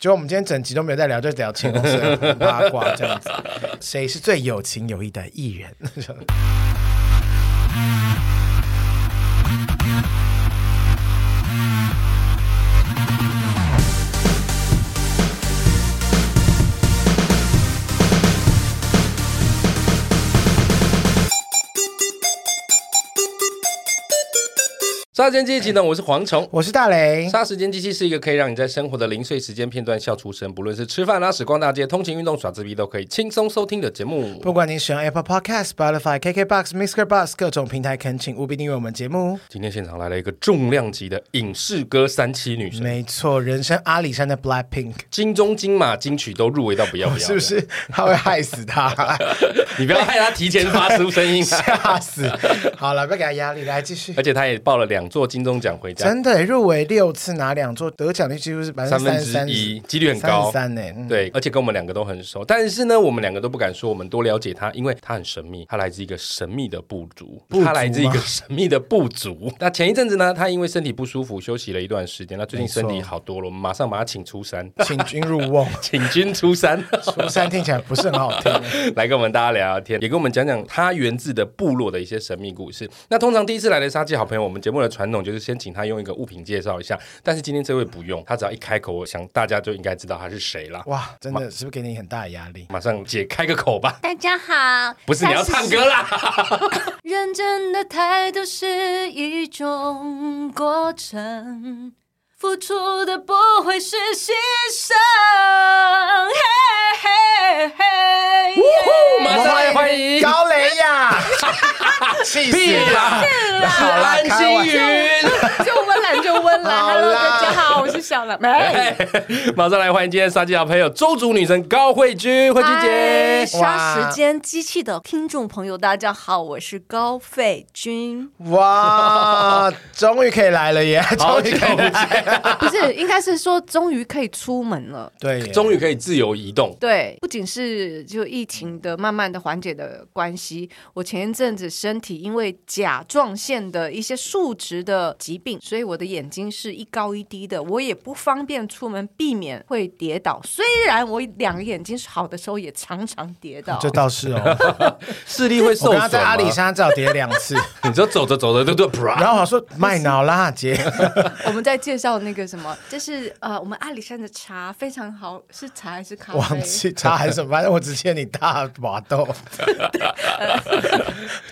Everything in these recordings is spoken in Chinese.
结果我们今天整集都没有在聊，就聊前公司八卦这样子。谁是最有情有义的艺人？杀时间机器呢？我是蝗虫，我是大雷。杀时间机器是一个可以让你在生活的零碎时间片段笑出声，不论是吃饭、拉屎、逛大街、通勤、运动、耍自闭，都可以轻松收听的节目。不管您使用 Apple Podcast、Spotify、KKBox、Mixer Box 各种平台，恳请务必订阅我们节目。今天现场来了一个重量级的影视歌三栖女神，没错，人生阿里山的 Black Pink，金钟、金马、金曲都入围到不要不要，是不是？他会害死他，你不要害他提前发出声音，吓死！好了，不要给他压力，来继续。而且他也报了两座金钟奖回家。真的入围六次，拿两座，得奖率几乎是百分之三分之一，几率很高。三呢？对，而且跟我们两个都很熟，但是呢，我们两个都不敢说我们多了解他，因为他很神秘，他来自一个神秘的部族，他来自一个神秘的部族。那前一阵子呢，他因为身体不舒服休息了一段时间，那最近身体好多了，我们马上把他请出山，请君入瓮，请君出山。出山听起来不是很好听，来跟我们大家聊聊天，也跟我们讲讲他源自的部落的一些神秘故事。那通常第一次来的沙鸡好朋友，我们节目的传统就是先请他用一个物品介。介绍一下，但是今天这位不用，他只要一开口，我想大家就应该知道他是谁了。哇，真的是不是给你很大的压力？马上姐开个口吧。大家好，不是你要唱歌啦。认真 的态度是一种过程，付出的不会是牺牲。嘿嘿嘿，马上来欢迎高雷呀。气死啦，蓝心云，就温岚就温岚。Hello，大家好，我是小蓝。马上来欢迎今天杀鸡好朋友周族女神高慧君，慧君姐。杀时间机器的听众朋友，大家好，我是高慧君。哇，终于可以来了耶！终于可以来，不是，应该是说终于可以出门了。对，终于可以自由移动。对，不仅是就疫情的慢慢的缓解的关系，我前一阵子身体因为甲状腺的一些数值的疾病，所以我的眼睛是一高一低的，我也不方便出门，避免会跌倒。虽然我两个眼睛是好的时候，也常常跌倒。这倒是哦，视力会受损。我刚刚在阿里山至少跌了两次，你就走着走着就对，然后我说麦脑啦姐，我们在介绍那个什么，就是呃，我们阿里山的茶非常好，是茶还是咖啡？忘记茶还是什么，反正我只欠你大把豆。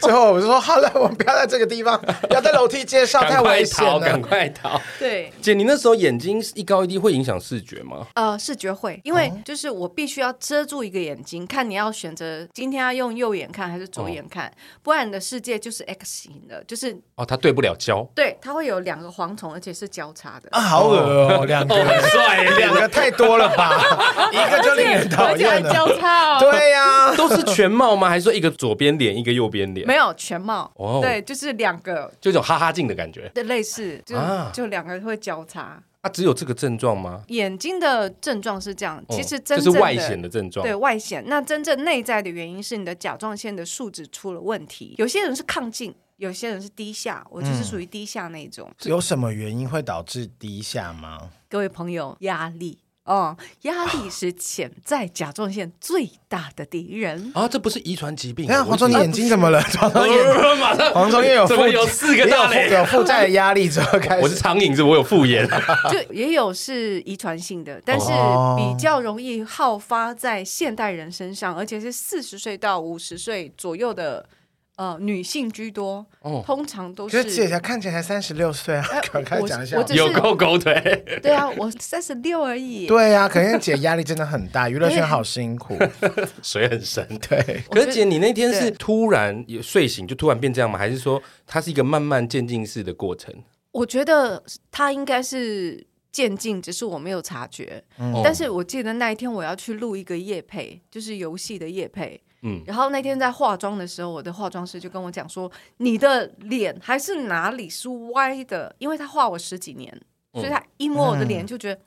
最后我就说好了，我们不要在这个地方，要在楼梯街上太危险了，赶快逃！对，姐，你那时候眼睛一高一低会影响视觉吗？呃，视觉会，因为就是我必须要遮住一个眼睛，看你要选择今天要用右眼看还是左眼看，不然你的世界就是 X 型的，就是哦，它对不了焦，对，它会有两个蝗虫，而且是交叉的啊，好恶哦，两个很帅，两个太多了吧？一个就令人讨厌了，交叉哦，对呀，都是全貌吗？还是说一个左边脸，一个右边脸？没有全貌，哦，对，就是两个，就一种哈哈镜的感觉，对，类似，就就两个会交叉。啊，只有这个症状吗？眼睛的症状是这样，其实真正这是外显的症状，对外显。那真正内在的原因是你的甲状腺的数值出了问题。有些人是亢进，有些人是低下，我就是属于低下那种。有什么原因会导致低下吗？各位朋友，压力。哦，压力是潜在甲状腺最大的敌人啊！这不是遗传疾病。那黄总，你眼睛怎么了？黄总，马上黄总又有负有四个大雷，有负债的压力之后开始。我是长影子，我有复眼。就也有是遗传性的，但是比较容易好发在现代人身上，而且是四十岁到五十岁左右的。呃，女性居多，通常都是。姐姐看起来才三十六岁啊，赶快讲一下。有够狗腿。对啊，我三十六而已。对啊，可能姐压力真的很大，娱乐圈好辛苦，水很深。对，可是姐，你那天是突然睡醒就突然变这样吗？还是说它是一个慢慢渐进式的过程？我觉得它应该是渐进，只是我没有察觉。但是我记得那一天我要去录一个夜配，就是游戏的夜配。嗯，然后那天在化妆的时候，我的化妆师就跟我讲说：“你的脸还是哪里是歪的？因为他画我十几年，所以他一摸我的脸就觉得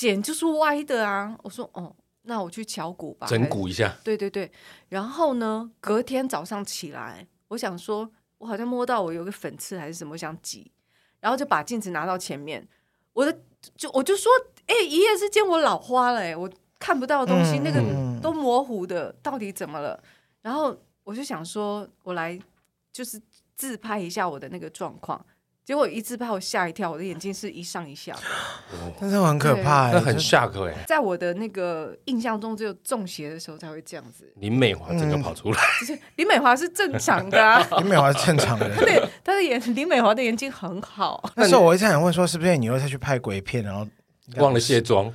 脸就是歪的啊。”我说：“哦，那我去敲骨吧，整骨一下。”对对对。然后呢，隔天早上起来，我想说，我好像摸到我有个粉刺还是什么，我想挤，然后就把镜子拿到前面，我的就我就说：“哎，一夜之间我老花了，哎，我看不到的东西，嗯、那个都模糊的，到底怎么了？然后我就想说，我来就是自拍一下我的那个状况。结果一自拍，我吓一跳，我的眼睛是一上一下，但是很可怕，那很 shock 哎。在我的那个印象中，只有中邪的时候才会这样子。林美华整个跑出来，就是林美华是正常的啊，林美华是正常的，对，她的眼林美华的眼睛很好。那时候我一直想问说，是不是你又再去拍鬼片，然后忘了卸妆？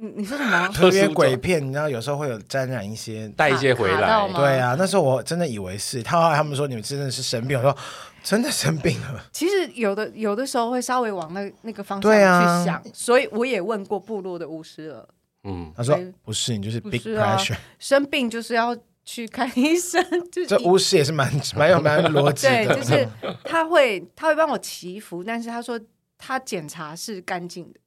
你你说什么？特别鬼片，你知道有时候会有沾染一些，带一些回来。对啊，那时候我真的以为是，他后来他们说你们真的是生病，我说。真的生病了。其实有的有的时候会稍微往那那个方向去想，啊、所以我也问过部落的巫师了。嗯，他说不是，你就是 big pressure，、啊、生病就是要去看医生。就是、这巫师也是蛮蛮有蛮逻辑的。对，就是他会他会帮我祈福，但是他说他检查是干净的。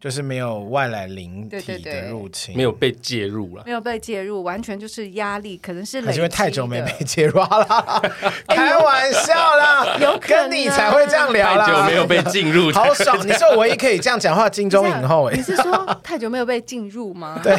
就是没有外来灵体的入侵，没有被介入了，没有被介入，完全就是压力，可能是。因为太久没被介入了，开玩笑啦，有跟你才会这样聊啦。太久没有被进入，好爽！你是我唯一可以这样讲话金钟影后，你是说太久没有被进入吗？对。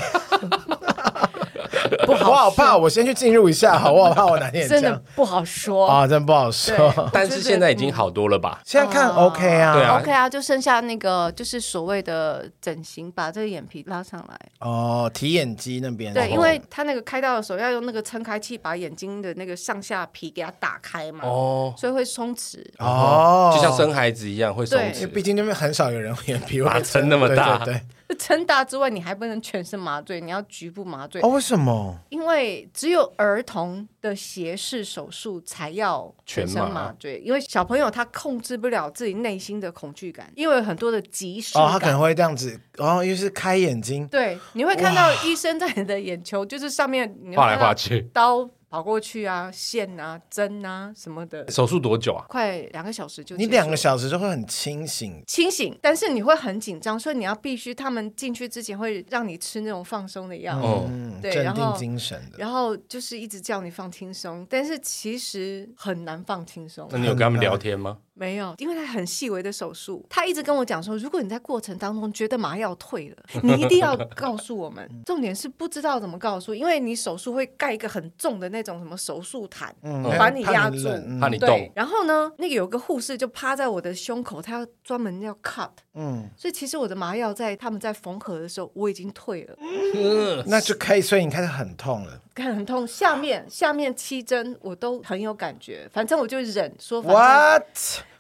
不好，我好怕，我先去进入一下，好，我好？怕我哪天真的不好说。啊，真的不好说。但是现在已经好多了吧？现在看 OK 啊，对啊，OK 啊，就剩下那个就是所谓的整形，把这个眼皮拉上来。哦，提眼肌那边。对，因为他那个开刀的时候要用那个撑开器把眼睛的那个上下皮给它打开嘛，哦，所以会松弛。哦，就像生孩子一样会松弛，毕竟那边很少有人眼皮把撑那么大，对。撑大之外，你还不能全身麻醉，你要局部麻醉。哦，为什么？因为只有儿童的斜视手术才要全身麻醉，因为小朋友他控制不了自己内心的恐惧感，因为有很多的即视感。哦，他可能会这样子，然哦，又是开眼睛。对，你会看到医生在你的眼球，就是上面画来画去刀。跑过去啊，线啊，针啊什么的。手术多久啊？快两个小时就。你两个小时就会很清醒。清醒，但是你会很紧张，所以你要必须他们进去之前会让你吃那种放松的药，嗯，对，镇定精神的。然后就是一直叫你放轻松，但是其实很难放轻松。那你有跟他们聊天吗？没有，因为他很细微的手术，他一直跟我讲说，如果你在过程当中觉得麻药退了，你一定要告诉我们。重点是不知道怎么告诉，因为你手术会盖一个很重的那种什么手术毯，嗯、把你压住，怕你。动。对，然后呢，那个有个护士就趴在我的胸口，他要专门要 cut，嗯，所以其实我的麻药在他们在缝合的时候我已经退了，嗯、那就可以，所以你开始很痛了，很痛，下面下面七针我都很有感觉，反正我就忍说，what。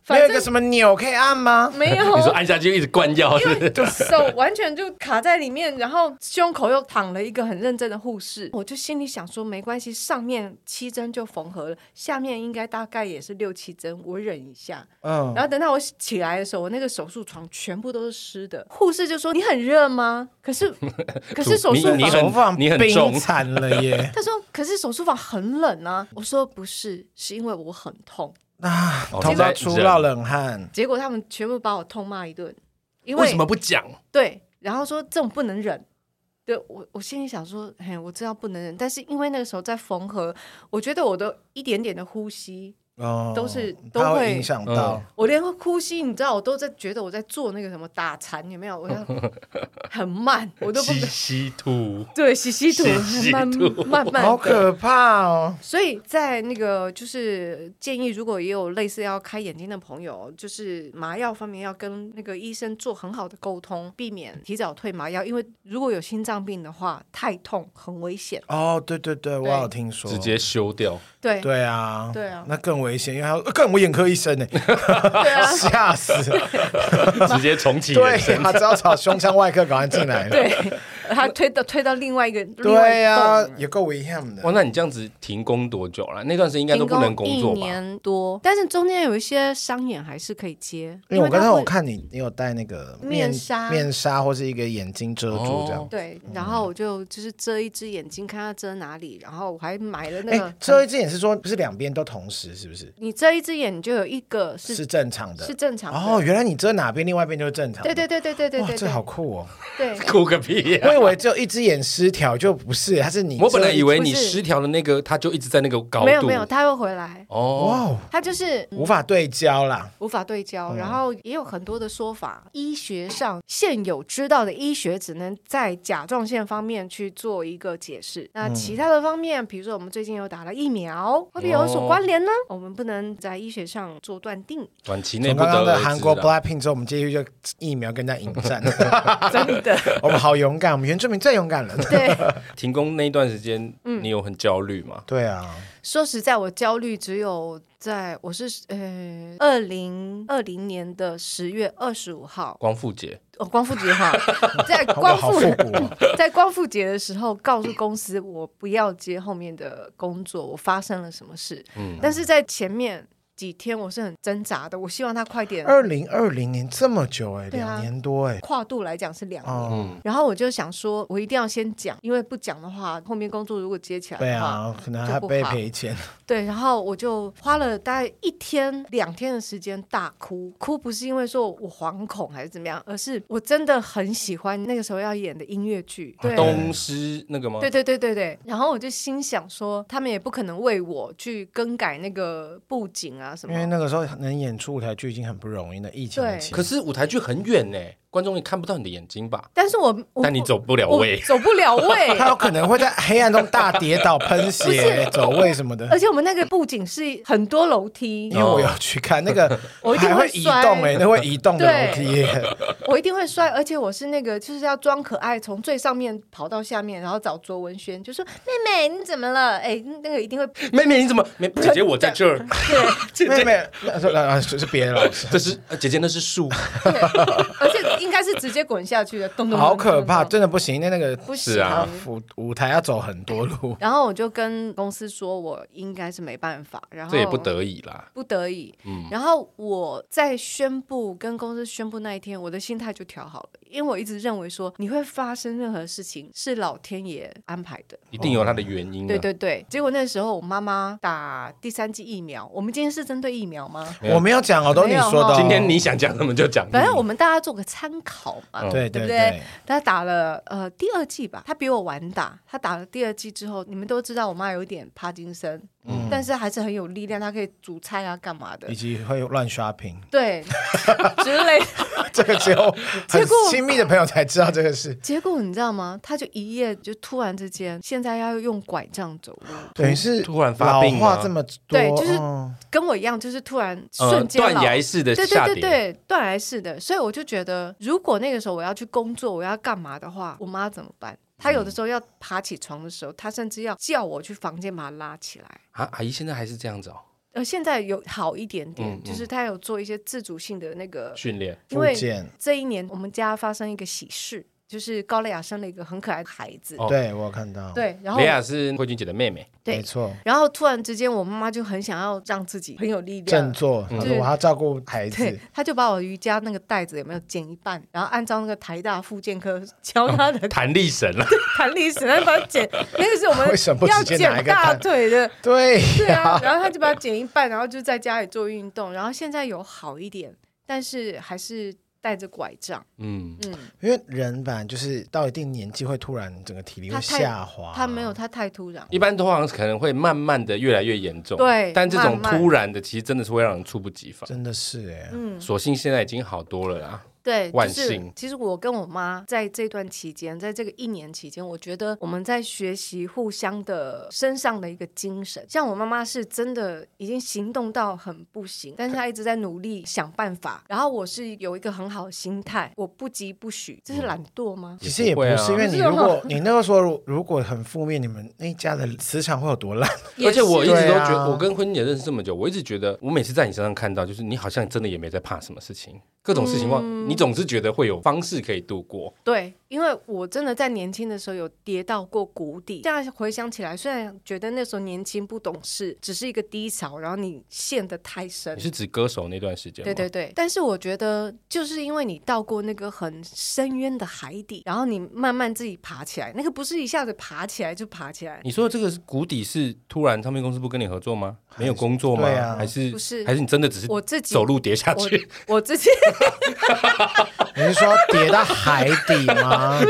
没有一个什么钮可以按吗？没有，你说按下去一直灌药，是不是？就手完全就卡在里面，然后胸口又躺了一个很认真的护士，我就心里想说没关系，上面七针就缝合了，下面应该大概也是六七针，我忍一下。嗯，然后等到我起来的时候，我那个手术床全部都是湿的，护士就说：“你很热吗？”可是，可是手术房你很你很重惨了耶。他说：“可是手术房很冷啊。”我说：“不是，是因为我很痛。”啊，痛到出了冷汗。结果他们全部把我痛骂一顿，因为，为什么不讲？对，然后说这种不能忍。对我，我心里想说，嘿，我知道不能忍，但是因为那个时候在缝合，我觉得我的一点点的呼吸。哦，都是都会，会影响到我，连呼吸，你知道，我都在觉得我在做那个什么打禅，有没有？我要 很慢，我都不吸吸吐，对，吸吸吐，慢慢慢，好可怕哦。所以在那个就是建议，如果也有类似要开眼睛的朋友，就是麻药方面要跟那个医生做很好的沟通，避免提早退麻药，因为如果有心脏病的话，太痛很危险。哦，对对对，我有听说，直接修掉。对对啊，对啊，那更危险，因为还要更我眼科医生呢，吓死了，直接重启。对，他只要找胸腔外科赶快进来了。对。他推到推到另外一个，对呀，也够危险的。哇，那你这样子停工多久了？那段时间应该都不能工作吧？一年多，但是中间有一些商演还是可以接。因为我刚才我看你，你有戴那个面纱，面纱或是一个眼睛遮住这样。对，然后我就就是遮一只眼睛，看他遮哪里。然后我还买了那个遮一只眼，是说不是两边都同时，是不是？你遮一只眼，你就有一个是是正常的，是正常的。哦，原来你遮哪边，另外一边就是正常。对对对对对对对，这好酷哦！对，酷个屁我！以为只有一只眼失调，就不是，它是你。我本来以为你失调的那个，它就一直在那个高度。没有没有，它会回来。哦，哇，他就是无法对焦啦，无法对焦。然后也有很多的说法，医学上现有知道的医学只能在甲状腺方面去做一个解释。那其他的方面，比如说我们最近又打了疫苗，会不会有所关联呢？我们不能在医学上做断定。短期内，刚刚的韩国 Blackpink 之后，我们继续就疫苗跟人家迎战。真的，我们好勇敢，我们原住民最勇敢了。对，停工那一段时间，你有很焦虑吗？对啊，说实在，我焦虑只有在我是呃二零二零年的十月二十五号光复节哦，光复节哈，在光复在光复节的时候告诉公司我不要接后面的工作，我发生了什么事？嗯，但是在前面。几天我是很挣扎的，我希望他快点。二零二零年这么久哎、欸，两、啊、年多哎、欸，跨度来讲是两年。嗯、然后我就想说，我一定要先讲，因为不讲的话，后面工作如果接起来的话，对啊，可能还被赔钱。对，然后我就花了大概一天两天的时间大哭，哭不是因为说我惶恐还是怎么样，而是我真的很喜欢那个时候要演的音乐剧，对，东施那个吗？对对对对对。然后我就心想说，他们也不可能为我去更改那个布景啊什么。因为那个时候能演出舞台剧已经很不容易了，疫情的期。可是舞台剧很远呢。观众也看不到你的眼睛吧？但是我，但你走不了位，走不了位。他有可能会在黑暗中大跌倒、喷血、走位什么的。而且我们那个布景是很多楼梯，因为我要去看那个，我一定会移动哎，那会移动的楼梯。我一定会摔，而且我是那个就是要装可爱，从最上面跑到下面，然后找卓文萱，就说：“妹妹你怎么了？”哎，那个一定会。妹妹你怎么？姐姐我在这儿。对，妹妹，说啊是别的老师，这是姐姐那是树。而且。应该是直接滚下去的，咚咚好可怕，真的不行。那那个不行啊，舞舞台要走很多路。然后我就跟公司说，我应该是没办法。然后这也不得已啦，不得已。嗯。然后我在宣布跟公司宣布那一天，我的心态就调好了，因为我一直认为说，你会发生任何事情是老天爷安排的，一定有它的原因。对对对。结果那时候我妈妈打第三剂疫苗，我们今天是针对疫苗吗？我没有讲哦，都你说的。今天你想讲什么就讲。反正我们大家做个参。考嘛，对对对，他打了呃第二剂吧，他比我晚打，他打了第二剂之后，你们都知道我妈有一点帕金森，嗯，但是还是很有力量，他可以煮菜啊，干嘛的，以及会乱刷屏，对，之类，这个只有很亲密的朋友才知道这个事。结果你知道吗？他就一夜就突然之间，现在要用拐杖走路，等于是突然发病，老化这么多，对，就是跟我一样，就是突然瞬间断崖式的下，对对对对，断崖式的，所以我就觉得。如果那个时候我要去工作，我要干嘛的话，我妈怎么办？她有的时候要爬起床的时候，他甚至要叫我去房间把他拉起来。啊，阿姨现在还是这样子哦。呃，现在有好一点点，嗯嗯、就是他有做一些自主性的那个训练，因为这一年我们家发生一个喜事。就是高蕾雅生了一个很可爱的孩子，对我有看到。对，然后蕾雅是慧君姐的妹妹，对，没错。然后突然之间，我妈妈就很想要让自己很有力量，振作，我要照顾孩子。对，她就把我瑜伽那个带子有没有剪一半，然后按照那个台大复健科教她的弹力绳了，弹力绳，然后把它剪，那个是我们要剪大腿的，对，对啊。然后她就把它剪一半，然后就在家里做运动，然后现在有好一点，但是还是。带着拐杖，嗯。嗯，因为人本来就是到一定年纪会突然整个体力会下滑，他没有，他太突然，一般通常可能会慢慢的越来越严重，对，但这种突然的其实真的是会让人猝不及防，真的是哎，嗯，所幸现在已经好多了啦。对，就是其实我跟我妈在这段期间，在这个一年期间，我觉得我们在学习互相的身上的一个精神。像我妈妈是真的已经行动到很不行，但是她一直在努力想办法。然后我是有一个很好的心态，我不急不许，这是懒惰吗？其实也不是，因为你如果你那个时候如果很负面，你们那家的磁场会有多烂？而且我一直都觉得，我跟婚姐认识这么久，我一直觉得，我每次在你身上看到，就是你好像真的也没在怕什么事情，各种事情话，你总是觉得会有。方式可以度过，对，因为我真的在年轻的时候有跌到过谷底。现在回想起来，虽然觉得那时候年轻不懂事，只是一个低潮，然后你陷得太深。你是指歌手那段时间？对对对。但是我觉得，就是因为你到过那个很深渊的海底，然后你慢慢自己爬起来，那个不是一下子爬起来就爬起来。你说的这个是谷底，是突然唱片公司不跟你合作吗？没有工作吗？啊、还是不是？还是你真的只是我自己走路跌下去？我，我自己。你是说跌到海底吗？吗？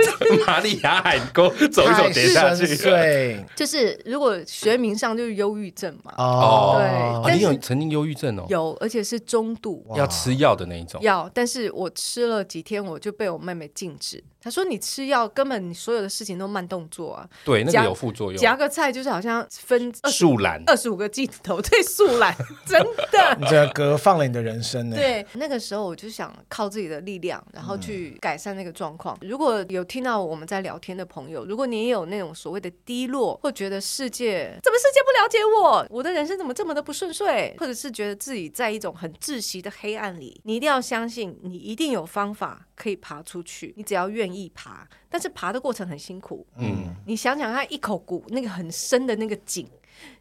玛利亚海沟走一走跌下去，对，就是如果学名上就是忧郁症嘛。哦，对，哦，你有曾经忧郁症哦？有，而且是中度，要吃药的那一种。药，但是我吃了几天，我就被我妹妹禁止。她说：“你吃药，根本你所有的事情都慢动作啊。”对，那个有副作用。夹个菜就是好像分树懒二十五个镜头，对，树懒，真的。你这歌放了你的人生呢？对，那个时候我就想靠自己的力量，然后去改善那个状况。嗯、如果有听到我们在聊天的朋友，如果你也有那种所谓的低落，或觉得世界怎么世界不了解我，我的人生怎么这么的不顺遂，或者是觉得自己在一种很窒息的黑暗里，你一定要相信，你一定有方法。可以爬出去，你只要愿意爬，但是爬的过程很辛苦。嗯，你想想看，一口骨那个很深的那个井，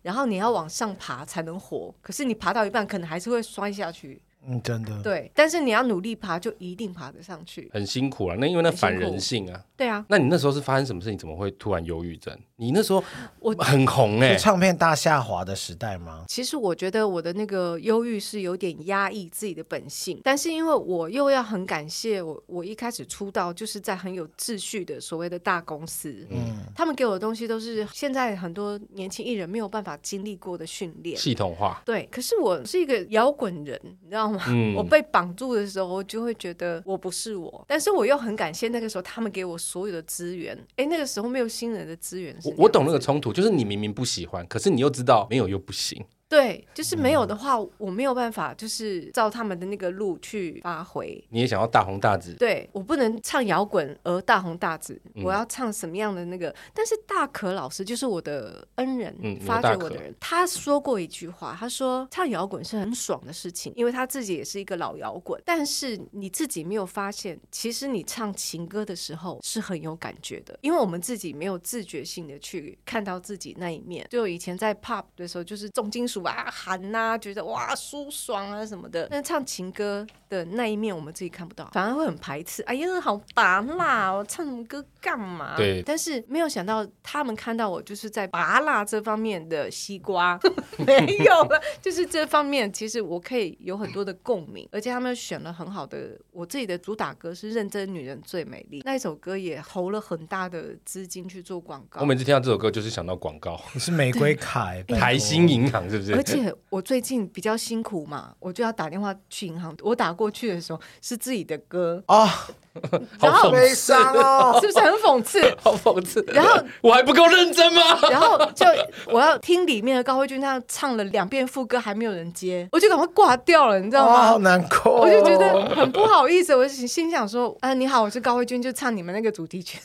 然后你要往上爬才能活，可是你爬到一半，可能还是会摔下去。嗯，真的。对，但是你要努力爬，就一定爬得上去。很辛苦啊，那因为那反人性啊。对啊。那你那时候是发生什么事情？怎么会突然忧郁症？你那时候我很红哎、欸，唱片大下滑的时代吗？其实我觉得我的那个忧郁是有点压抑自己的本性，但是因为我又要很感谢我，我一开始出道就是在很有秩序的所谓的大公司，嗯，他们给我的东西都是现在很多年轻艺人没有办法经历过的训练，系统化。对，可是我是一个摇滚人，你知道吗？嗯、我被绑住的时候，我就会觉得我不是我，但是我又很感谢那个时候他们给我所有的资源。哎，那个时候没有新人的资源，我懂那个冲突，就是你明明不喜欢，可是你又知道没有又不行。对，就是没有的话，嗯、我没有办法，就是照他们的那个路去发挥。你也想要大红大紫？对，我不能唱摇滚而大红大紫，嗯、我要唱什么样的那个？但是大可老师就是我的恩人，嗯、发掘我的人。他说过一句话，他说唱摇滚是很爽的事情，因为他自己也是一个老摇滚。但是你自己没有发现，其实你唱情歌的时候是很有感觉的，因为我们自己没有自觉性的去看到自己那一面。就以前在 pop 的时候，就是重金属。哇喊呐、啊，觉得哇舒爽啊什么的，但唱情歌的那一面我们自己看不到，反而会很排斥。哎呀，好拔辣，我唱什么歌干嘛？对。但是没有想到他们看到我就是在拔辣这方面的西瓜，没有了，就是这方面其实我可以有很多的共鸣，而且他们选了很好的。我自己的主打歌是《认真女人最美丽》，那一首歌也投了很大的资金去做广告。我每次听到这首歌就是想到广告，你 是玫瑰卡，台新银行是不是？而且我最近比较辛苦嘛，我就要打电话去银行。我打过去的时候是自己的歌哦，然后好悲伤哦，是不是很讽刺？好讽刺。然后我还不够认真吗？然后就我要听里面的高慧君，他唱了两遍副歌，还没有人接，我就赶快挂掉了，你知道吗？好难过，我就觉得很不好意思。我就心想说，啊，你好，我是高慧君，就唱你们那个主题曲。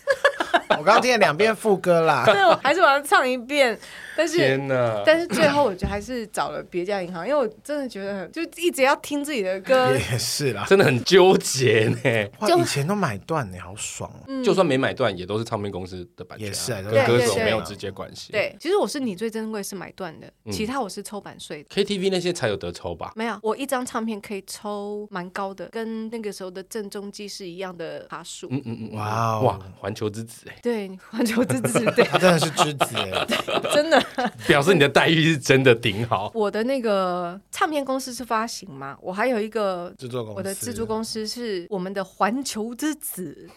我刚刚听了两遍副歌啦，对，我还是我要唱一遍。但是，天哪但是最后我就还是找了别家银行，因为我真的觉得很，就一直要听自己的歌，也是啦，真的很纠结呢。哇，以前都买断你，好爽就算没买断，也都是唱片公司的版权、啊，也是、啊，跟歌手没有直接关系。对，其实我是你最珍贵是买断的，嗯、其他我是抽版税的。KTV 那些才有得抽吧？没有，我一张唱片可以抽蛮高的，跟那个时候的郑中基是一样的爬数。嗯嗯嗯，哇哇，环球之子哎，对，环球之子，对，他真的是之子哎，真的表示你的。待遇是真的顶好。我的那个唱片公司是发行吗？我还有一个制作公司，我的制作公司是我们的环球之子，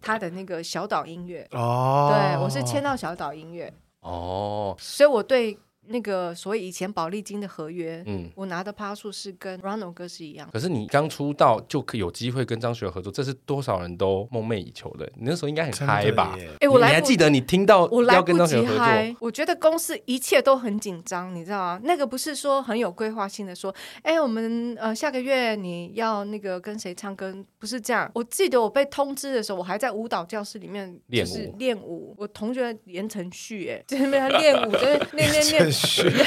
他的那个小岛音乐。哦，对，我是签到小岛音乐。哦，所以我对。那个所谓以前保丽金的合约，嗯，我拿的趴数是跟 Ronald 哥是一样。可是你刚出道就可以有机会跟张学友合作，这是多少人都梦寐以求的。你那时候应该很嗨吧？哎，我来你还记得你听到我来不及嗨，我觉得公司一切都很紧张，你知道吗？那个不是说很有规划性的说，哎，我们呃下个月你要那个跟谁唱歌，不是这样。我记得我被通知的时候，我还在舞蹈教室里面就是练舞，我同学言承旭哎，在那边练舞，就是 练练练。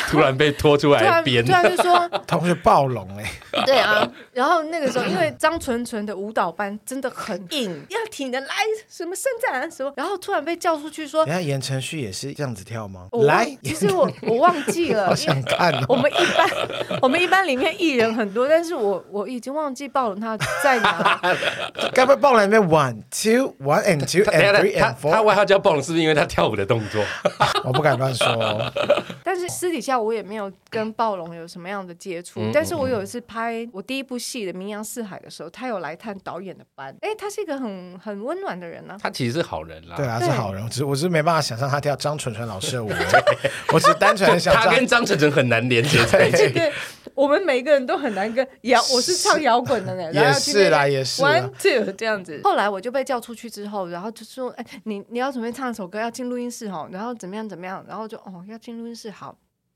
突然被拖出来编，突然就说同学暴龙哎，对啊，然后那个时候因为张纯纯的舞蹈班真的很硬，要挺的来什么伸展什么，然后突然被叫出去说，等下言承旭也是这样子跳吗？来，其实我我忘记了，好想看。我们一般 我们一般里面艺人很多，但是我我已经忘记暴龙他在哪。该不会暴龙里面 one two one and two and three and four？他外号叫暴龙是不是因为他跳舞的动作？我不敢乱说，但是。但是私底下我也没有跟暴龙有什么样的接触。嗯、但是我有一次拍我第一部戏的《名扬四海》的时候，他有来探导演的班。哎，他是一个很很温暖的人呢、啊。他其实是好人啦。对啊，是好人。我只我是没办法想象他跳张纯纯老师的舞。我只单纯的想，他跟张纯纯很难连接在一起。对，我们每个人都很难跟摇。我是唱摇滚的呢，也是啦，也是。One two 这样子。后来我就被叫出去之后，然后就说：“哎，你你要准备唱一首歌，要进录音室哦，然后怎么样怎么样，然后就哦要进录音室，好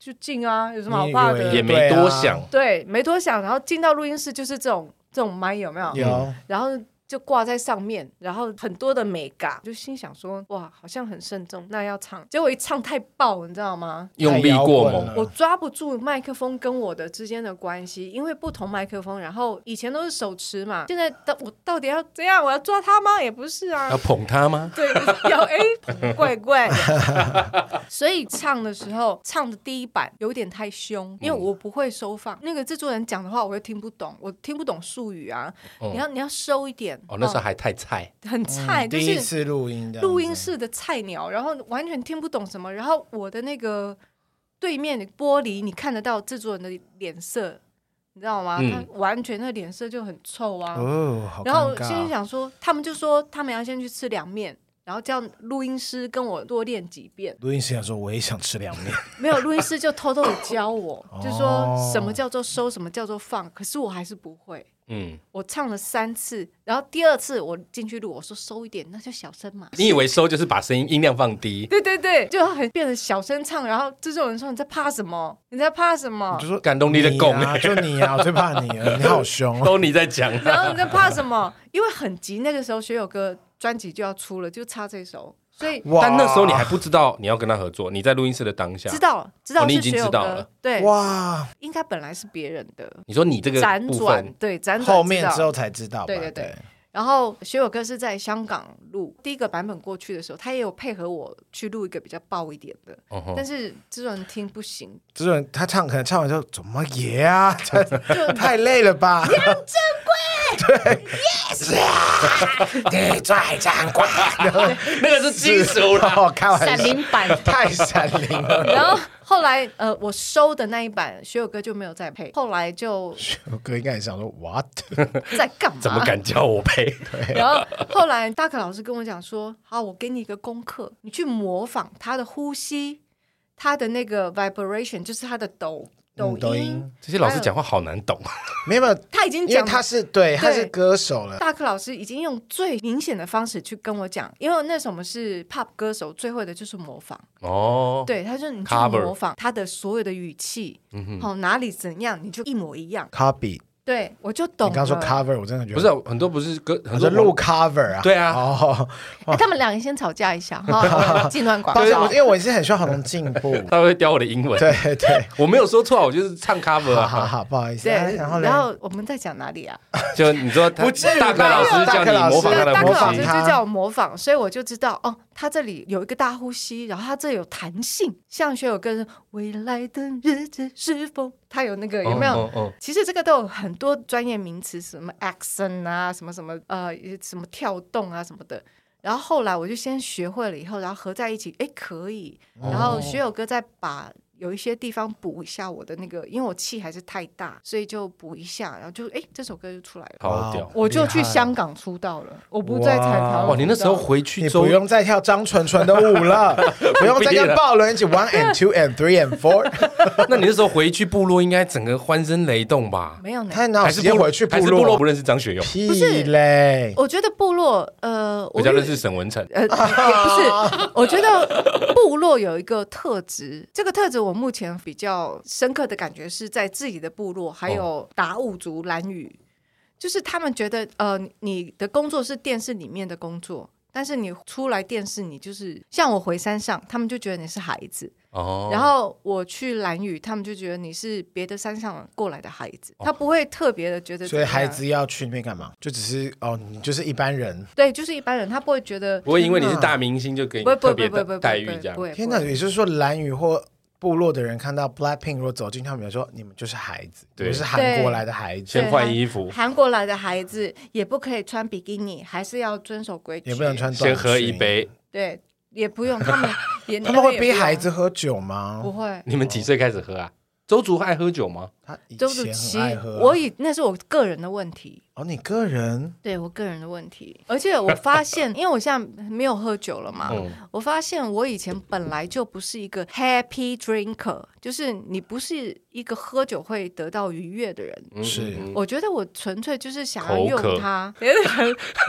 就进啊，有什么好怕的？也没多想，对，没多想，然后进到录音室就是这种这种麦有没有？有，然后。就挂在上面，然后很多的美感，就心想说哇，好像很慎重，那要唱，结果一唱太爆，你知道吗？用力过猛，我抓不住麦克风跟我的之间的关系，因为不同麦克风，然后以前都是手持嘛，现在到我到底要怎样？我要抓他吗？也不是啊，要捧他吗？对，要 A 怪怪的，所以唱的时候唱的第一版有点太凶，因为我不会收放，那个制作人讲的话我又听不懂，我听不懂术语啊，你要你要收一点。哦，那时候还太菜，很菜，就是第一次录音的录音室的菜鸟，然后完全听不懂什么。然后我的那个对面的玻璃，你看得到制作人的脸色，你知道吗？他完全那脸色就很臭啊。哦，然后心里想说，他们就说他们要先去吃凉面，然后叫录音师跟我多练几遍。录音师想说我也想吃凉面，没有，录音师就偷偷的教我，就说什么叫做收，什么叫做放，可是我还是不会。嗯，我唱了三次，然后第二次我进去录，我说收一点，那就小声嘛。你以为收就是把声音音量放低？对对对，就很变得小声唱。然后制作人说，你在怕什么？你在怕什么？就说感动力的狗啊，就你啊，我最怕你了，你好凶哦。都你在讲。然后你在怕什么？因为很急，那个时候学友哥专辑就要出了，就差这首。所以，但那时候你还不知道你要跟他合作，你在录音室的当下。知道，知道、哦、你已经知道了，对，哇，应该本来是别人的。你说你这个辗转，对，辗转后面之后才知道，对对。对。对然后学友哥是在香港录第一个版本过去的时候，他也有配合我去录一个比较爆一点的，哦、吼。但是制作人听不行，这种人他唱可能唱完之后怎么耶啊，就太累了吧？杨正贵，对，Yes，对，最掌柜，那个是金属了，开玩笑，闪灵版。太闪灵了，然后。后来，呃，我收的那一版，学友哥就没有再配。后来就学友哥应该也想说，what，在干嘛？怎么敢叫我配？对。然后后来大可老师跟我讲说，好，我给你一个功课，你去模仿他的呼吸，他的那个 vibration，就是他的抖。抖音，抖音。这些老师讲话好难懂，没有没有，他已经讲，因为他是对，他是歌手了。大克老师已经用最明显的方式去跟我讲，因为那时候我们是 pop 歌手，最会的就是模仿。哦。对，他说你去模仿他的所有的语气，好、嗯哼。哦、哪里怎样，你就一模一样，copy。对，我就懂。你刚说 cover，我真的觉得不是很多，不是歌，很多录 cover 啊。对啊，哦，他们两个先吵架一下，哈，进段广告。因为我也是很希望好能进步。他会叼我的英文。对对，我没有说错，我就是唱 cover。好好，不好意思。对，然后然后我们在讲哪里啊？就你说，大可老师叫你模仿他的模仿，大可老师就叫我模仿，所以我就知道哦。他这里有一个大呼吸，然后他这有弹性，像学友跟未来的日子是否，他有那个有没有？Oh, oh, oh. 其实这个都有很多专业名词，什么 accent 啊，什么什么呃，什么跳动啊什么的。然后后来我就先学会了以后，然后合在一起，哎，可以。然后学友哥再把。有一些地方补一下我的那个，因为我气还是太大，所以就补一下，然后就哎，这首歌就出来了。好屌！我就去香港出道了，我不再彩排。哇，你那时候回去，你不用再跳张纯纯的舞了，不用再跟鲍伦一起 one and two and three and four。那你那时候回去部落，应该整个欢声雷动吧？没有，他哪有时间回去部落？部落不认识张学友？不是嘞，我觉得部落呃，我比较认识沈文成。呃，也不是，我觉得部落有一个特质，这个特质我目前比较。深刻的感觉是在自己的部落，还有达悟族蓝语，就是他们觉得，呃，你的工作是电视里面的工作，但是你出来电视，你就是像我回山上，他们就觉得你是孩子哦。然后我去蓝屿，他们就觉得你是别的山上过来的孩子，他不会特别的觉得。所以孩子要去那边干嘛？就只是哦，你就是一般人。对，就是一般人，他不会觉得不会因为你是大明星就给你特别的待遇这样。天哪，也就是说蓝屿或。部落的人看到 Blackpink 如果走进他们，说你们就是孩子，对你们是韩国来的孩子，先换衣服。韩国来的孩子也不可以穿比基尼，还是要遵守规矩，也不能穿。先喝一杯，对，也不用，他们 也他们会逼孩子喝酒吗？不会。你们几岁开始喝啊？周族爱喝酒吗？他周族其实我以那是我个人的问题。哦，你个人？对我个人的问题，而且我发现，因为我现在没有喝酒了嘛，嗯、我发现我以前本来就不是一个 happy drinker，就是你不是一个喝酒会得到愉悦的人。是，我觉得我纯粹就是想要用它，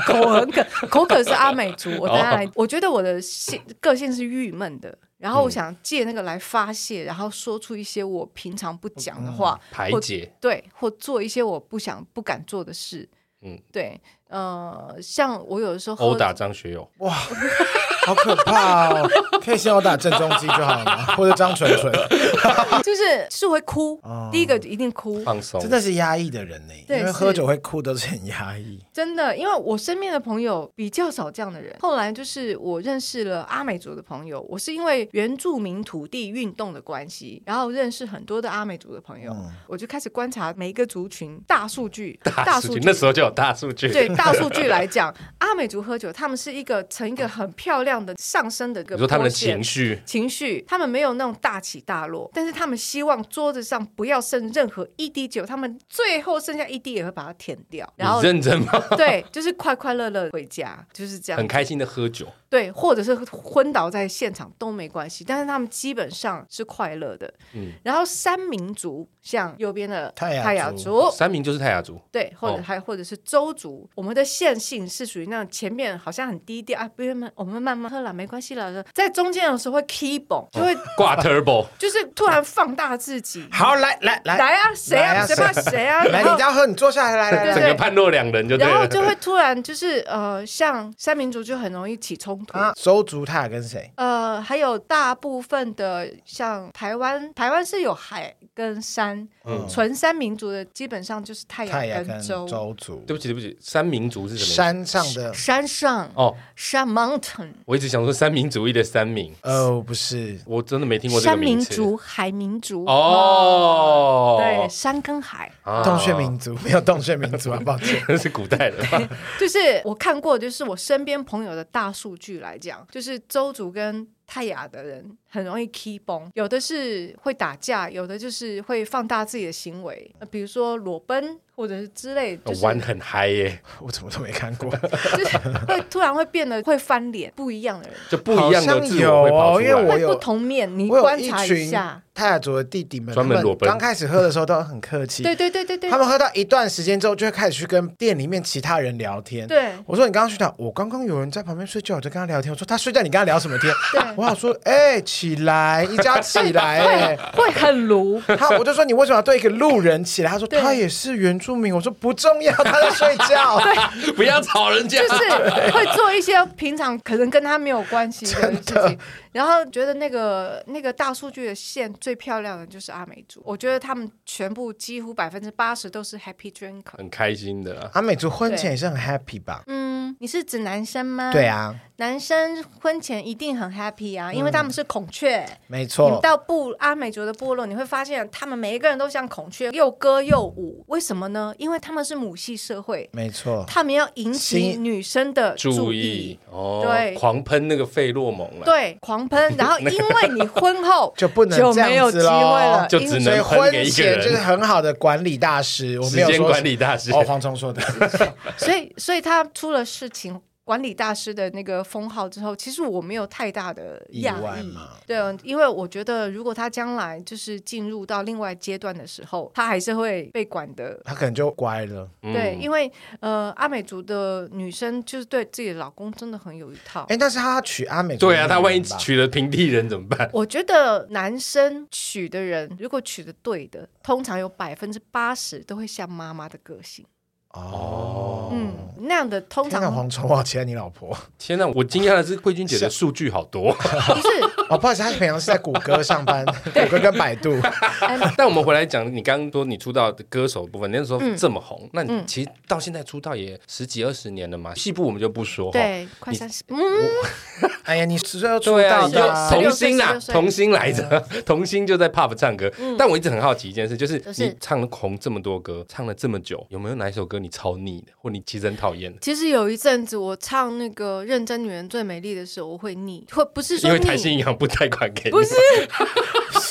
口很渴，口渴是阿美族。我当然，我觉得我的性个性是郁闷的，然后我想借那个来发泄，然后说出一些我平常不讲的话，嗯、排解，对，或做一些我不想不敢做的事。嗯，对，呃，像我有的时候殴打张学友，哇，好可怕哦！可以先我打郑中基就好了吗？或者张纯纯，就是是会哭，第一个一定哭，放松，真的是压抑的人呢。因为喝酒会哭都是很压抑，真的。因为我身边的朋友比较少这样的人。后来就是我认识了阿美族的朋友，我是因为原住民土地运动的关系，然后认识很多的阿美族的朋友，我就开始观察每一个族群，大数据，大数据，那时候就有。大数据对大数据来讲，阿美族喝酒，他们是一个成一个很漂亮的上升的一个。比如说他们的情绪，情绪，他们没有那种大起大落，但是他们希望桌子上不要剩任何一滴酒，他们最后剩下一滴也会把它舔掉。然后认真吗？对，就是快快乐乐回家，就是这样，很开心的喝酒。对，或者是昏倒在现场都没关系，但是他们基本上是快乐的。嗯，然后三民族，像右边的泰雅族，三民就是泰雅族。对，或者还或者是周族，我们的线性是属于那种前面好像很低调啊，不用我们慢慢喝了，没关系了。在中间的时候会 keep on，就会挂 turbo，就是突然放大自己。好，来来来来啊，谁啊？谁怕谁啊？来，你要喝，你坐下来，来来来，整个判若两人就对了。然后就会突然就是呃，像三民族就很容易起冲突。啊，周族他跟谁？呃，还有大部分的像台湾，台湾是有海跟山，嗯，纯山民族的基本上就是太阳跟周族。对不起，对不起，山民族是什么？山上的山上哦，山 mountain。我一直想说三民主义的三民，哦，不是，我真的没听过这个名词。山民族、海民族哦，对，山跟海，洞穴民族 没有洞穴民族啊，抱歉，那是古代的。就是我看过，就是我身边朋友的大数据剧来讲，就是周族跟泰雅的人很容易 key 崩，有的是会打架，有的就是会放大自己的行为，比如说裸奔或者是之类，就是。玩很嗨耶，我怎么都没看过，就是会突然会变得会翻脸，不一样的人，就不一样的自我会跑出来，因为我有不同面，你观察一下。泰雅族的弟弟们，专门裸奔。刚开始喝的时候都很客气，对对对对对。他们喝到一段时间之后，就会开始去跟店里面其他人聊天。对，我说你刚刚去哪？我刚刚有人在旁边睡觉，我就跟他聊天。我说他睡觉，你跟他聊什么天？对，我想说，哎，起来，一家起来，哎，会很卢。他，我就说你为什么要对一个路人起来？他说他也是原住民。我说不重要，他在睡觉。对，不要吵人家。就是会做一些平常可能跟他没有关系的事情。然后觉得那个那个大数据的线最漂亮的就是阿美族，我觉得他们全部几乎百分之八十都是 happy drinker，很开心的啊。阿美族婚前也是很 happy 吧？嗯，你是指男生吗？对啊。男生婚前一定很 happy 啊，因为他们是孔雀。嗯、没错。你到部阿美族的部落，你会发现他们每一个人都像孔雀，又歌又舞。为什么呢？因为他们是母系社会。没错。他们要引起女生的注意。注意哦。对。狂喷那个费洛蒙了。对，狂喷。然后因为你婚后 就不能这样子就没有机会了，就只能喷给一个人。就是很好的管理大师，我没有说时间管理大师。哦，黄聪说的。所以，所以他出了事情。管理大师的那个封号之后，其实我没有太大的讶异，对，因为我觉得如果他将来就是进入到另外阶段的时候，他还是会被管的，他可能就乖了。对，因为呃，阿美族的女生就是对自己的老公真的很有一套。哎，但是他娶阿美族，对啊，他万一娶了平地人怎么办？我觉得男生娶的人，如果娶的对的，通常有百分之八十都会像妈妈的个性。哦，嗯，那样的通常黄虫啊，亲爱你老婆。天哪，我惊讶的是慧君姐的数据好多。不是，哦，不好意思，他平常是在谷歌上班，谷歌跟百度。但我们回来讲，你刚刚说你出道的歌手部分，那时候这么红，那你其实到现在出道也十几二十年了嘛？戏部我们就不说。对，快三十。嗯，哎呀，你十岁要出道，童星啊，童星来着，童星就在 pub 唱歌。但我一直很好奇一件事，就是你唱了红这么多歌，唱了这么久，有没有哪一首歌你超腻的，或你其实很讨厌的？其实有一阵子我唱那个《认真女人最美丽》的时候，我会腻，会不是说因为台新银行不贷款给你，不是，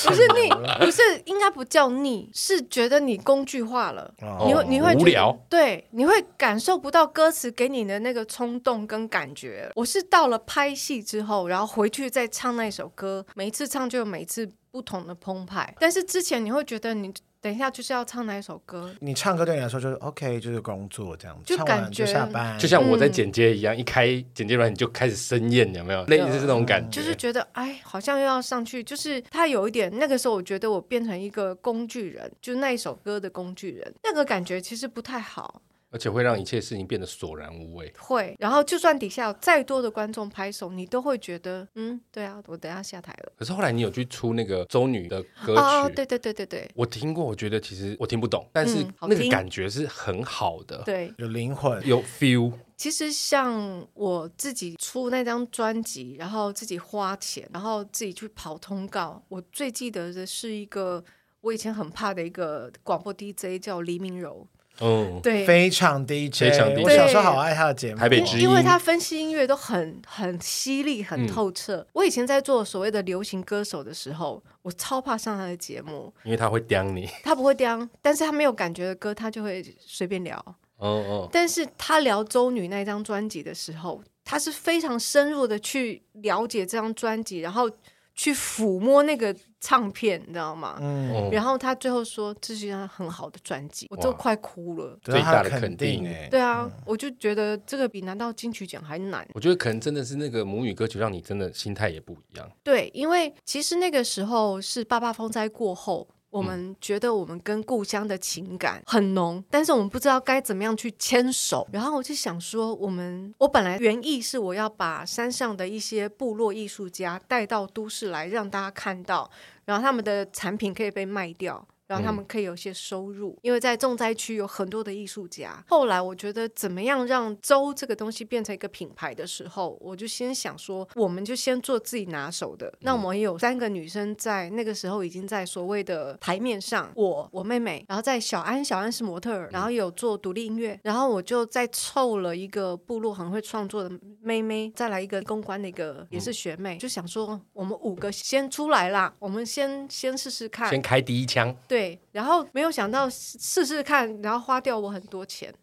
不是腻，不是应该不叫腻，是觉得你工具化了，哦、你会你会无聊，对，你会感受不到歌词给你的那个冲动跟感觉。我是到了拍戏之后，然后回去再唱那首歌，每一次唱就有每一次不同的澎湃，但是之前你会觉得你。等一下，就是要唱哪一首歌？你唱歌对你来说就是 OK，就是工作这样子，就感觉就下班，就像我在剪接一样，嗯、一开剪接软你就开始生厌，有没有？类似是这种感觉，就是觉得哎，好像又要上去，就是他有一点。那个时候，我觉得我变成一个工具人，就是那一首歌的工具人，那个感觉其实不太好。而且会让一切事情变得索然无味。会，然后就算底下有再多的观众拍手，你都会觉得，嗯，对啊，我等下下台了。可是后来你有去出那个周女的歌曲，哦，对对对对对，我听过，我觉得其实我听不懂，但是那个感觉是很好的，嗯、对，有灵魂，有 feel。其实像我自己出那张专辑，然后自己花钱，然后自己去跑通告，我最记得的是一个我以前很怕的一个广播 DJ 叫黎明柔。嗯，对，非常 DJ，非常 DJ，我小时候好爱他的节目，台北之音，因为他分析音乐都很很犀利、很透彻。嗯、我以前在做所谓的流行歌手的时候，我超怕上他的节目，因为他会刁你，他不会刁，但是他没有感觉的歌，他就会随便聊。哦哦，但是他聊周女那张专辑的时候，他是非常深入的去了解这张专辑，然后。去抚摸那个唱片，你知道吗？嗯，然后他最后说这是一张很好的专辑，我都快哭了。最大的肯定哎，对啊，我就觉得这个比拿到金曲奖还难。我觉得可能真的是那个母语歌曲让你真的心态也不一样。对，因为其实那个时候是八八风灾过后。我们觉得我们跟故乡的情感很浓，但是我们不知道该怎么样去牵手。然后我就想说，我们我本来原意是我要把山上的一些部落艺术家带到都市来，让大家看到，然后他们的产品可以被卖掉。然后他们可以有些收入，嗯、因为在重灾区有很多的艺术家。后来我觉得怎么样让粥这个东西变成一个品牌的时候，我就先想说，我们就先做自己拿手的。嗯、那我们也有三个女生在那个时候已经在所谓的台面上，我我妹妹，然后在小安，小安是模特儿，然后有做独立音乐，然后我就再凑了一个部落很会创作的妹妹，再来一个公关的一个也是学妹，嗯、就想说我们五个先出来啦，我们先先试试看，先开第一枪。对，Oui. 然后没有想到试试看，然后花掉我很多钱，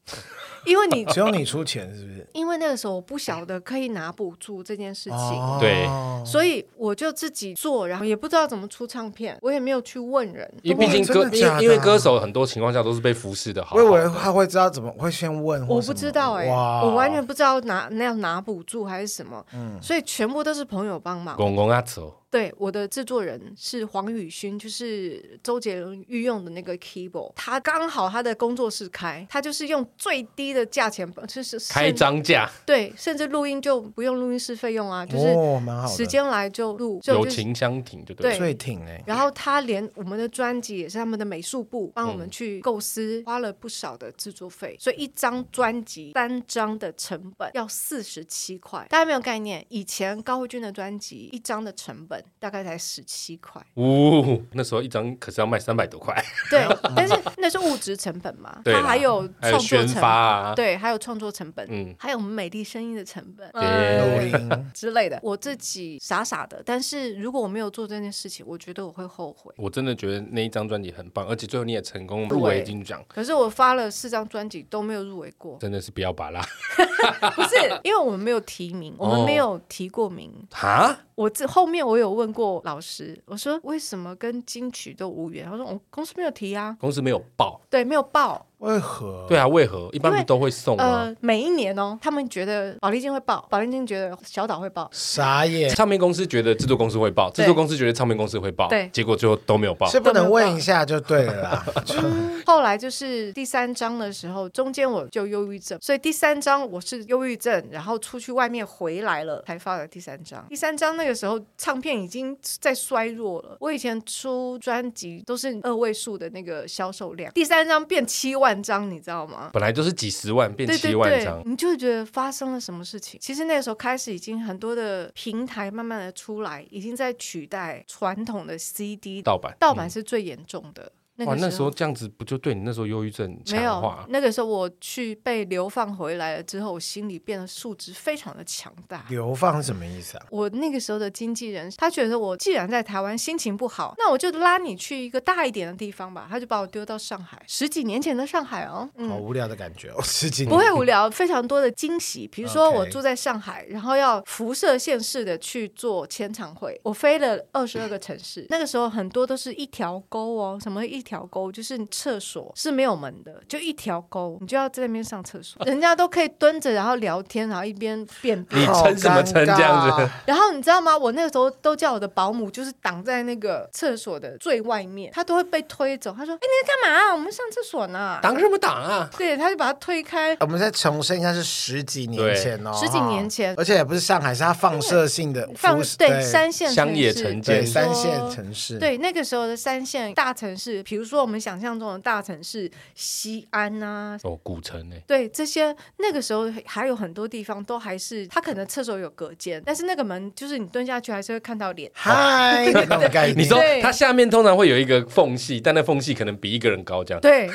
因为你 只有你出钱是不是？因为那个时候我不晓得可以拿补助这件事情，对，所以我就自己做，然后也不知道怎么出唱片，我也没有去问人，因为毕竟歌，因为歌手很多情况下都是被服侍的，好，我以为他会知道怎么会先问，我不知道哎，我完全不知道拿那要拿补助还是什么，嗯，所以全部都是朋友帮忙，公公阿走。对，我的制作人是黄宇勋，就是周杰伦御用的那个 keyboard。他刚好他的工作室开，他就是用最低的价钱，就是开张价。对，甚至录音就不用录音室费用啊，就是时间来就录，哦、友情相挺，就对，最挺哎。然后他连我们的专辑也是他们的美术部帮我们去构思，嗯、花了不少的制作费，所以一张专辑三张的成本要四十七块。大家没有概念，以前高慧君的专辑一张的成本。大概才十七块，呜，那时候一张可是要卖三百多块。对，但是那是物质成本嘛，它还有创作成本，对，还有创作成本，嗯，还有我们美丽声音的成本，录音 之类的。我自己傻傻的，但是如果我没有做这件事情，我觉得我会后悔。我真的觉得那一张专辑很棒，而且最后你也成功入围金曲奖。可是我发了四张专辑都没有入围过，真的是不要把啦。不是，因为我们没有提名，我们没有提过名哈。我这后面我有问过老师，我说为什么跟金曲都无缘？他说我公司没有提啊，公司没有报，对，没有报。为何？对啊，为何？一般不都会送吗？呃，每一年哦，他们觉得保利金会爆，保利金觉得小岛会爆，傻眼。唱片公司觉得制作公司会爆，制作公司觉得唱片公司会爆，对，结果最后都没有爆。是不能问一下就对了啦。后来就是第三章的时候，中间我就忧郁症，所以第三章我是忧郁症，然后出去外面回来了才发的第三张。第三张那个时候唱片已经在衰弱了，我以前出专辑都是二位数的那个销售量，第三张变七万张，你知道吗？本来就是几十万变七万张，对对对，你就会觉得发生了什么事情。其实那个时候开始，已经很多的平台慢慢的出来，已经在取代传统的 CD 盗版，盗版是最严重的。那个时候，哇，那时候这样子不就对你那时候忧郁症强化？没有，那个时候我去被流放回来了之后，我心里变得素质非常的强大。流放是什么意思啊？我那个时候的经纪人，他觉得我既然在台湾心情不好，那我就拉你去一个大一点的地方吧。他就把我丢到上海，十几年前的上海哦，嗯、好无聊的感觉哦，十几年不会无聊，非常多的惊喜。比如说我住在上海，然后要辐射线式的去做签唱会，我飞了二十二个城市。那个时候很多都是一条沟哦，什么一条沟，就是厕所是没有门的，就一条沟，你就要在那边上厕所。人家都可以蹲着，然后聊天，然后一边便便。你撑什么撑这样子？然后你知道吗？我那个时候都叫我的保姆，就是挡在那个厕所的最外面，他都会被推走。他说：“哎，你在干嘛？我们上厕所呢。”挡什么挡啊？对，他就把他推开。我们再重申一下，是十几年前哦，十几年前，而且也不是上海，是他放射性的放对三线乡野城建三线城市。对，那个时候的三线大城市，比如说我们想象中的大城市西安啊，哦，古城呢？对，这些那个时候还有很多地方都还是，他可能厕所有隔间，但是那个门就是你蹲下去还是会看到脸。嗨，你说它下面通常会有一个缝隙，但那缝隙可能比一个人高，这样。对，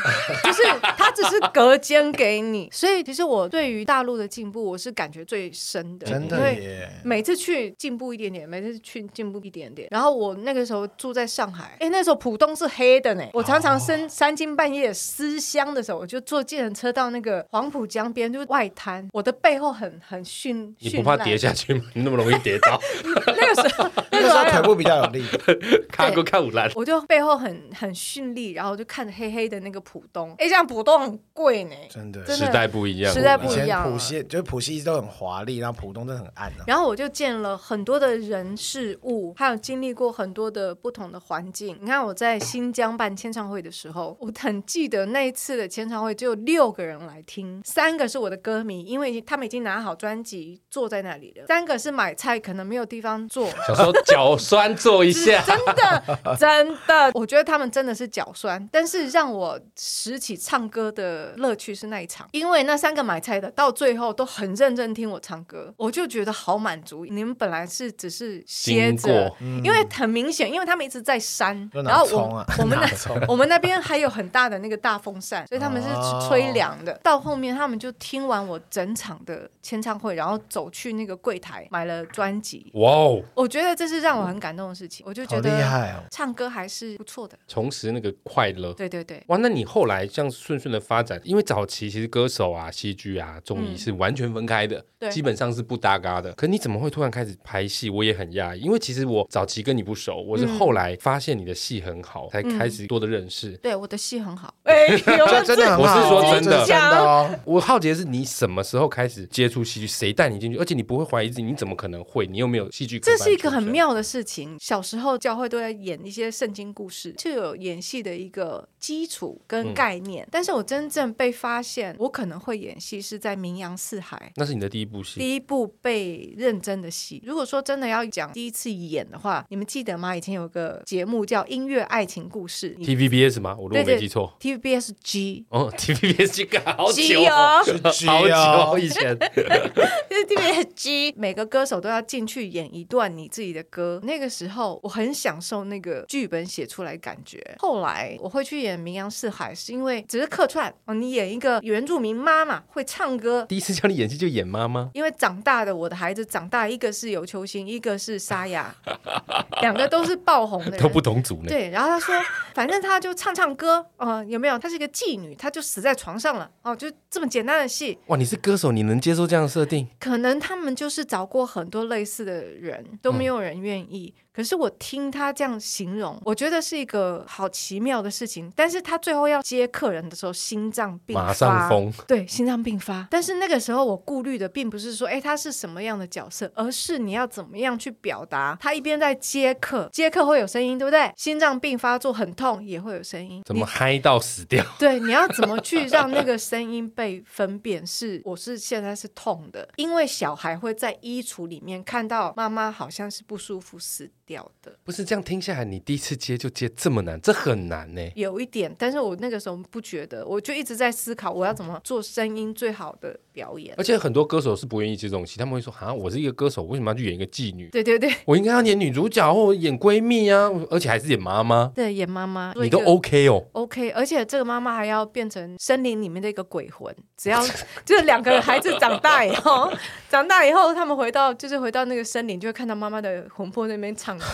就是它只是隔间给你，所以其实我对于大陆的进步，我是感觉最深的，真的耶。每次去进步一点点，每次去进步一点点。然后我那个时候住在上海，哎，那时候浦东是黑的呢。我常常深三更半夜思乡的时候，我就坐计程车到那个黄浦江边，就是外滩。我的背后很很迅，你不怕跌下去吗？你那么容易跌倒？那个时候，那个时候腿部比较有力，看过看五兰。我就背后很很绚丽，然后就看着黑黑的那个浦东。哎，这样浦东很贵呢，真的，时代不一样，时代不一样。浦西就是浦西一直都很华丽，然后浦东真的很暗。然后我就见了很多的人事物，还有经历过很多的不同的环境。你看我在新疆办签唱会的时候，我很记得那一次的签唱会只有六个人来听，三个是我的歌迷，因为他们已经拿好专辑坐在那里了；三个是买菜，可能没有地方坐，想说脚酸坐一下。真的，真的，我觉得他们真的是脚酸。但是让我拾起唱歌的乐趣是那一场，因为那三个买菜的到最后都很认真听我唱歌，我就觉得好满足。你们本来是只是歇着，嗯、因为很明显，因为他们一直在扇，啊、然后我我们那 我们那边还有很大的那个大风扇，所以他们是吹凉的。哦、到后面他们就听完我整场的签唱会，然后走去那个柜台买了专辑。哇哦！我觉得这是让我很感动的事情，我就觉得厉害哦，唱歌还是不错的，重拾那个快乐。对对对，哇！那你后来这样顺顺的发展，因为早期其实歌手啊、戏剧啊、综艺是完全分开的，嗯、基本上是不搭嘎的。可你怎么会突然开始拍戏？我也很讶异，因为其实我早期跟你不熟，我是后来发现你的戏很好，才开始多的认识。对，我的戏很好，哎，真的很好，我是说真的，真的哦。我好奇的是，你什么时候开始接触戏剧？谁带你进去？而且你不会怀疑自己，你怎么可能会？你又没有戏剧？这是一个很妙的事情。小时候教会都在演一些圣经故事，就有演戏的一个基础跟概念。但是我真正被发现，我可能会演戏，是在《名扬四海》，那是你的第一部戏，第一部被认真的戏。如果说真的要讲第一次演的话，你们记得吗？以前有个节目叫《音乐爱情故事》，TVBS 吗？我如果没记错，TVBS G 哦，TVBS G 好久哦，好久以前，TVBS G 每个歌手都要进去演一段你自己的歌。那个时候我很享受那个剧本写出来感觉。后来我会去演《名扬四海》，是因为只是客串哦，你演一个原住民妈妈会唱歌。第一次叫你演戏就演妈妈，因为长大的我的孩子长大，一个是有球星，一个是沙哑，两个都是爆红的，都不同组呢。对，然后他说，反正他就唱唱歌，哦、呃，有没有？她是一个妓女，她就死在床上了，哦，就这么简单的戏。哇，你是歌手，你能接受这样的设定？可能他们就是找过很多类似的人，都没有人愿意。嗯可是我听他这样形容，我觉得是一个好奇妙的事情。但是他最后要接客人的时候，心脏病发，马上疯，对，心脏病发。但是那个时候我顾虑的并不是说，哎，他是什么样的角色，而是你要怎么样去表达。他一边在接客，接客会有声音，对不对？心脏病发作很痛，也会有声音。怎么嗨到死掉？对，你要怎么去让那个声音被分辨？是我是现在是痛的，因为小孩会在衣橱里面看到妈妈好像是不舒服。死掉的。不是这样听下来，你第一次接就接这么难，这很难呢。有一点，但是我那个时候不觉得，我就一直在思考我要怎么做声音最好的表演。而且很多歌手是不愿意接这种戏，他们会说：“啊，我是一个歌手，为什么要去演一个妓女？”对对对，我应该要演女主角或演闺蜜啊，而且还是演妈妈。对，演妈妈，你都 OK 哦，OK。而且这个妈妈还要变成森林里面的一个鬼魂，只要 就是两个孩子长大以后，长大以后他们回到就是回到那个森林，就会看到妈妈的魂魄那边唱歌。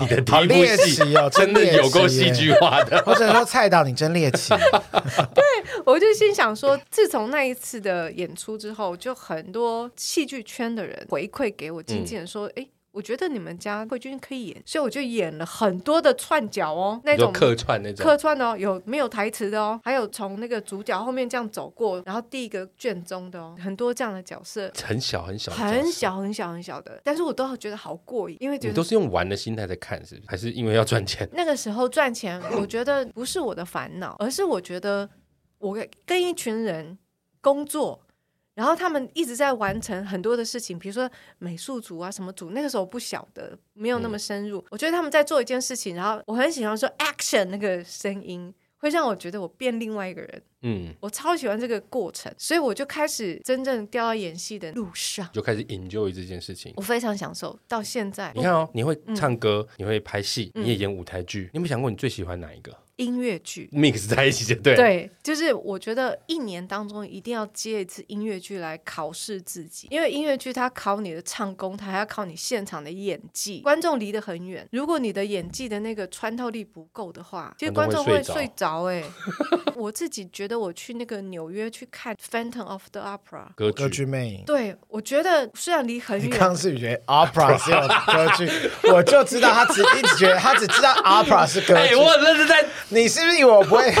你的第一部戏哦，真的有够戏剧化的。我只能说蔡导你真猎奇。对，我就心想说，自从那一次的演出之后，就很多戏剧圈的人回馈给我经纪人说，哎、嗯。我觉得你们家慧君可以演，所以我就演了很多的串角哦，那种客串那种客串哦，有没有台词的哦？还有从那个主角后面这样走过，然后第一个卷宗的哦，很多这样的角色，很小很小，很小很小很小的，但是我都觉得好过瘾，因为觉得你都是用玩的心态在看，是不是？还是因为要赚钱？那个时候赚钱，我觉得不是我的烦恼，而是我觉得我跟一群人工作。然后他们一直在完成很多的事情，比如说美术组啊，什么组，那个时候不晓得，没有那么深入。嗯、我觉得他们在做一件事情，然后我很喜欢说 action 那个声音，会让我觉得我变另外一个人。嗯，我超喜欢这个过程，所以我就开始真正掉到演戏的路上，就开始 enjoy 这件事情。我非常享受，到现在。你看哦，你会唱歌，嗯、你会拍戏，你也演舞台剧，嗯、你有没有想过你最喜欢哪一个？音乐剧 mix 在一起就对，对，就是我觉得一年当中一定要接一次音乐剧来考试自己，因为音乐剧它考你的唱功，它还要考你现场的演技。观众离得很远，如果你的演技的那个穿透力不够的话，其实观众会睡着。哎，我自己觉得我去那个纽约去看《Phantom of the Opera》歌剧，歌剧魅影，对，我觉得虽然离很远，你刚是觉得 Opera 是有歌剧，我就知道他只一直觉得他只知道 Opera 是歌剧，我认识在。你是不是以为我不会？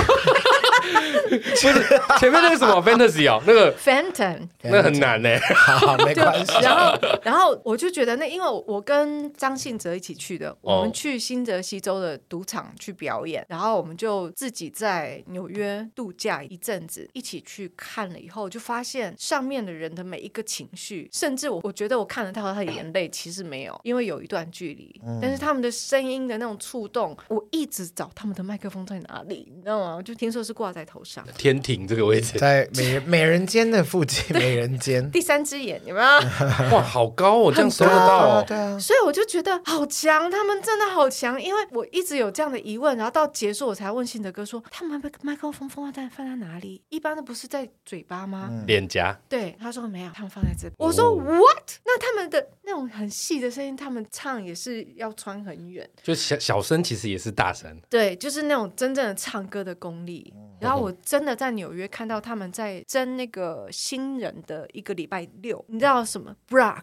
前面那个什么 fantasy 哦，那个 Phantom，那很难呢。好，没关系。然后，然后我就觉得那，因为我跟张信哲一起去的，我们去新泽西州的赌场去表演，然后我们就自己在纽约度假一阵子，一起去看了以后，就发现上面的人的每一个情绪，甚至我我觉得我看得到他的眼泪，其实没有，因为有一段距离，但是他们的声音的那种触动，我一直找他们的麦克风。在哪里？你知道吗？我就听说是挂在头上，天庭这个位置，在美美人尖的附近。美人尖 第三只眼有没有？哇，好高哦，这样收得到哦。对啊，所以我就觉得好强，他们真的好强。因为我一直有这样的疑问，然后到结束我才问信德哥说，他们麦麦克风放放在放在哪里？一般的不是在嘴巴吗？脸颊。对，他说没有，他们放在这边。我说 What？那他们的那种很细的声音，他们唱也是要穿很远，就小小声其实也是大声。对，就是那种。真正的唱歌的功力，然后我真的在纽约看到他们在争那个新人的一个礼拜六，你知道什么？Block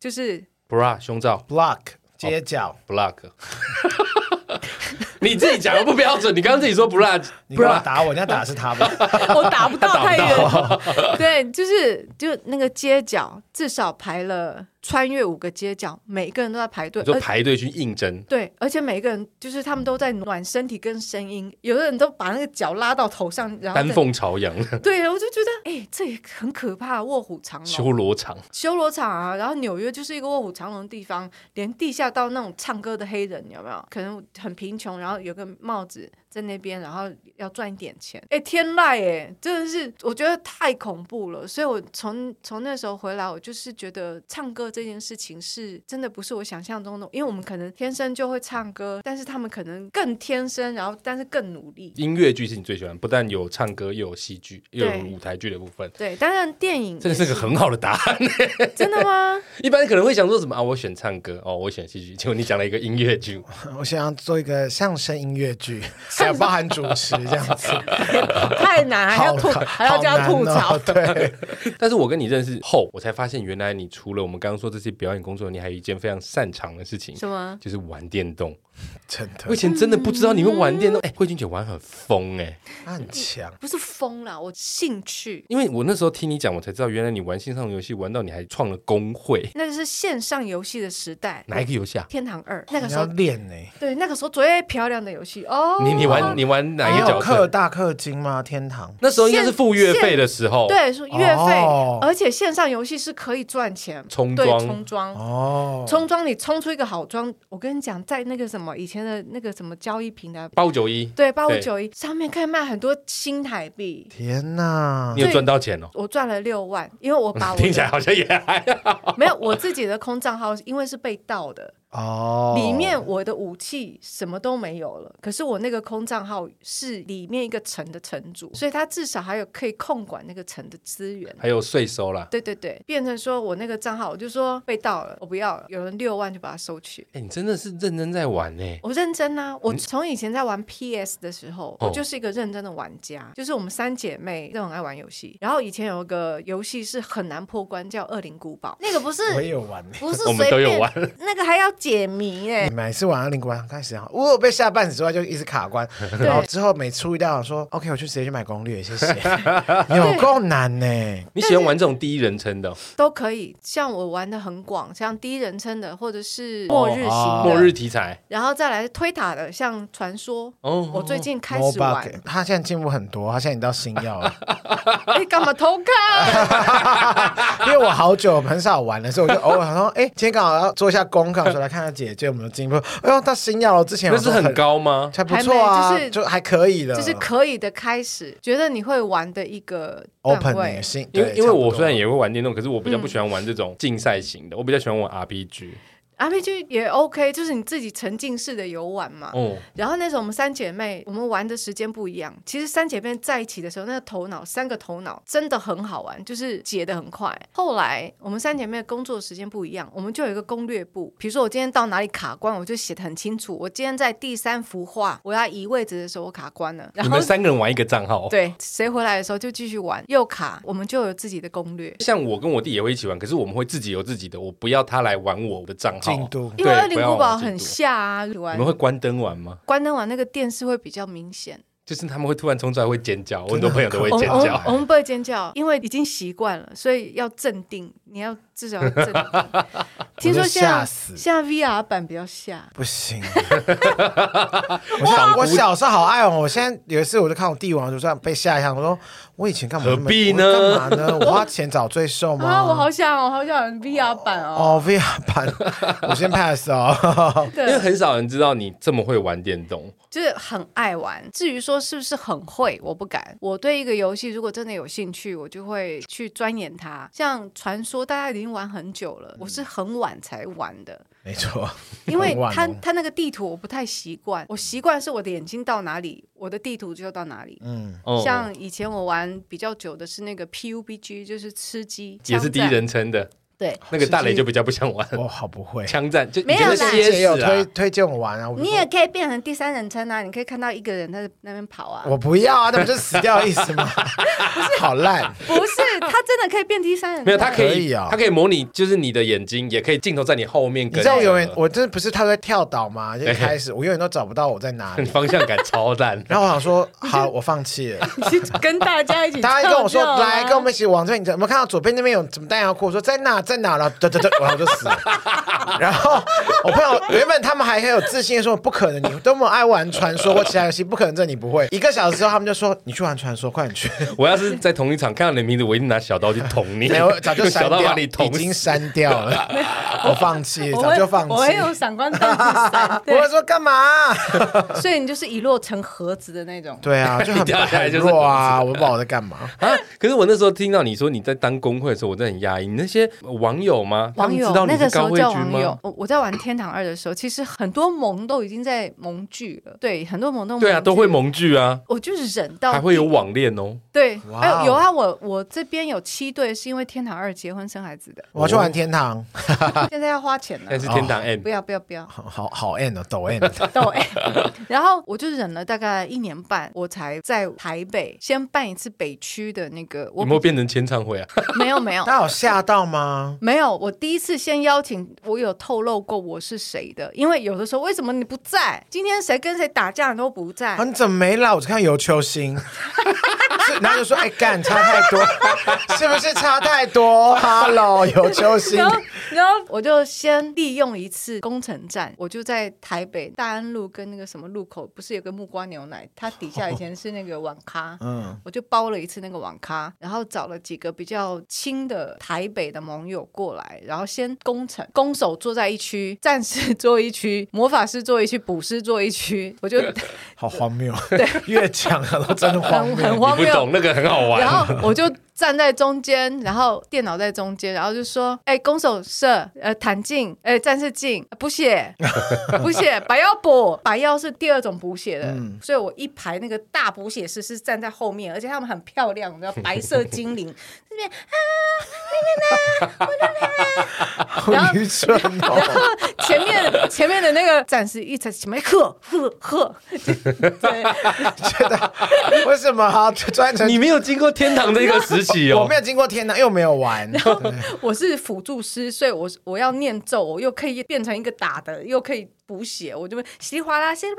就是 bra 胸罩，block 街角，block。你自己讲的不标准，你刚刚自己说 block，你不要打我，你要打的是他吧？我打不到 太远。对，就是就那个街角，至少排了。穿越五个街角，每一个人都在排队，就排队去应征。对，而且每一个人就是他们都在暖身体跟声音，有的人都把那个脚拉到头上，然后丹凤朝阳。对，我就觉得，哎、欸，这也很可怕，卧虎藏龙。修罗场，修罗场啊！然后纽约就是一个卧虎藏龙的地方，连地下道那种唱歌的黑人有没有？可能很贫穷，然后有个帽子。在那边，然后要赚一点钱，哎，天籁，哎，真的是我觉得太恐怖了。所以我从从那时候回来，我就是觉得唱歌这件事情是真的不是我想象中的，因为我们可能天生就会唱歌，但是他们可能更天生，然后但是更努力。音乐剧是你最喜欢，不但有唱歌，又有戏剧，又有舞台剧的部分。对，当然电影这个是个很好的答案。真的吗？一般可能会想说什么啊？我选唱歌哦，我选戏剧，结果你讲了一个音乐剧。我想要做一个相声音乐剧。还有包含主持这样子，太难，还要吐，还要这样吐槽。对，但是我跟你认识后，我才发现，原来你除了我们刚刚说这些表演工作，你还有一件非常擅长的事情，什么？就是玩电动。真的，我以前真的不知道你会玩电动。哎，慧君姐玩很疯哎，她很强，不是疯啦，我兴趣。因为我那时候听你讲，我才知道原来你玩线上游戏玩到你还创了工会。那个是线上游戏的时代，哪一个游戏啊？天堂二，那个时候练呢。对，那个时候最漂亮的游戏哦。你你玩。你玩哪一个角色？氪大氪金吗？天堂那时候应该是付月费的时候，对，是月费，而且线上游戏是可以赚钱，充装充装哦，充装你充出一个好装，我跟你讲，在那个什么以前的那个什么交易平台，八五九一，对，八五九一上面可以卖很多新台币。天哪，你有赚到钱哦？我赚了六万，因为我把我 听起来好像也还好，没有我自己的空账号，因为是被盗的。哦，里面我的武器什么都没有了，可是我那个空账号是里面一个城的城主，所以他至少还有可以控管那个城的资源，还有税收啦。对对对，变成说我那个账号，我就说被盗了，我不要了，有人六万就把它收去。哎、欸，你真的是认真在玩呢、欸？我认真啊，我从以前在玩 PS 的时候，我就是一个认真的玩家，哦、就是我们三姐妹都很爱玩游戏。然后以前有一个游戏是很难破关，叫《恶灵古堡》，那个不是我也有玩，不是 我们都有玩，那个还要解谜哎。每次玩到灵古堡开始啊，我被吓半死之外就一直卡关，然后之后每出一道说 OK，我就直接去买攻略，谢谢。有够难呢？你喜欢玩这种第一人称的？都可以，像我玩的很广，像第一人称的，或者是末日型的，末日题材，然后再来推塔的，像传说。哦，我最近开始玩，他现在进步很多，他现在已经到星耀了。你干嘛偷看？因为我好久很少玩了，所以我就偶尔说，哎，今天刚好要做一下功课，说来看看姐姐有没有进步。哎呦，她新药了，之前那是很高吗？还不错啊，就是就还可以的，就是可以的开始，觉得你会玩的一个 open 性。因为因为我虽然也会玩电动，可是我比较不喜欢玩这种竞赛型的，我比较喜欢玩 RPG。RPG 也 OK，就是你自己沉浸式的游玩嘛。哦。然后那时候我们三姐妹，我们玩的时间不一样。其实三姐妹在一起的时候，那个头脑三个头脑真的很好玩，就是解的很快。后来我们三姐妹的工作时间不一样，我们就有一个攻略簿。比如说我今天到哪里卡关，我就写的很清楚。我今天在第三幅画，我要移位置的时候，我卡关了。然后你们三个人玩一个账号。对，谁回来的时候就继续玩。又卡，我们就有自己的攻略。像我跟我弟也会一起玩，可是我们会自己有自己的，我不要他来玩我的账号。进度。因为恶灵古堡很吓啊！你们会关灯玩吗？关灯玩那个电视会比较明显，就是他们会突然冲出来会尖叫，我很多朋友都会尖叫。我们不会尖叫，因为已经习惯了，所以要镇定。你要至少。听说现在现在 VR 版比较吓，不行。我我小时候好爱哦，我现在有一次我就看我帝王，就这样被吓一下。我说我以前干嘛？何必呢？干嘛呢？我花钱找罪受吗？啊，我好想，我好想 VR 版哦。哦，VR 版，我先 pass 哦。因为很少人知道你这么会玩电动，就是很爱玩。至于说是不是很会，我不敢。我对一个游戏如果真的有兴趣，我就会去钻研它。像传说，大家已经玩很久了，我是很晚才玩的。没错，因为 他他那个地图我不太习惯，我习惯是我的眼睛到哪里，我的地图就到哪里。嗯，像以前我玩比较久的是那个 PUBG，就是吃鸡，也是第一人称的。对，那个大雷就比较不想玩。我好不会枪战，就没有啦。也有推推荐我玩啊，你也可以变成第三人称啊，你可以看到一个人在那边跑啊。我不要啊，那不就是死掉的意思吗？不是，好烂。不是，他真的可以变第三人。没有，他可以啊，他可以模拟，就是你的眼睛，也可以镜头在你后面。你知道我永远，我真的不是他在跳岛吗？就 一开始我永远都找不到我在哪里，方向感超烂。然后我想说，好，我放弃了。跟大家一起，大家跟我说，来跟我们一起往这边。你有没有看到左边那边有什么弹药库？我说在哪，在哪了？对对对。然后就死了。然后我朋友原本他们还很有自信说，不可能，你多么爱玩传说或其他游戏，不可能这你不会。一个小时之后，他们就说你去玩传说，快点去。我要是在同一场看到你的名字，我一定拿小刀去捅你。没有，早就 删掉，已经删掉了。我放弃，早就放弃。我会用闪光灯闪。我会说干嘛？所以你就是一落成盒子的那种。对啊，就很很弱啊，我不知道我在干嘛啊。可是我那时候听到你说你在当工会的时候，我真的很压抑。你那些网友吗？网友知道那个时候叫网友，我我在玩天堂二的时候，其实很多盟都已经在盟聚了。对，很多盟都对啊，都会盟聚啊。我就是忍到还会有网恋哦。对，哎有啊，我我这边有七对是因为天堂二结婚生孩子的。我要去玩天堂，现在要花钱了。但是天堂 M 不要不要不要，好好 N 哦，抖 N 抖 N。然后我就忍了大概一年半，我才在台北先办一次北区的那个。有没有变成签唱会啊？没有没有，他有吓到吗？没有，我第一次先邀请，我有透露过我是谁的，因为有的时候为什么你不在？今天谁跟谁打架你都不在？你怎么没来？我只看尤秋兴。是，然后就说：“哎，干差太多，是不是差太多？”Hello，有球星。然后，然后我就先利用一次工程站，我就在台北大安路跟那个什么路口，不是有个木瓜牛奶？它底下以前是那个网咖，嗯，我就包了一次那个网咖，然后找了几个比较亲的台北的盟友过来，然后先攻城，攻守坐在一区，战士坐一区，魔法师坐一区，捕师坐一区，我就好荒谬，对，越讲了都真的荒谬，很荒谬，不懂那个很好玩，然后我就。站在中间，然后电脑在中间，然后就说：“哎，攻守射，呃，弹进，哎，战士进，补血，补血，把药补，把药是第二种补血的，嗯、所以我一排那个大补血师是站在后面，而且他们很漂亮，你知道，白色精灵 这边啊，那边呢，我的脸，好愚蠢哦，然后前面前面的那个战士一直前面呵呵呵，对，觉得为什么好专程？你没有经过天堂的一个时。我没有经过天堂，又没有玩。然后我是辅助师，所以我我要念咒，我又可以变成一个打的，又可以补血，我就会稀里哗啦，稀里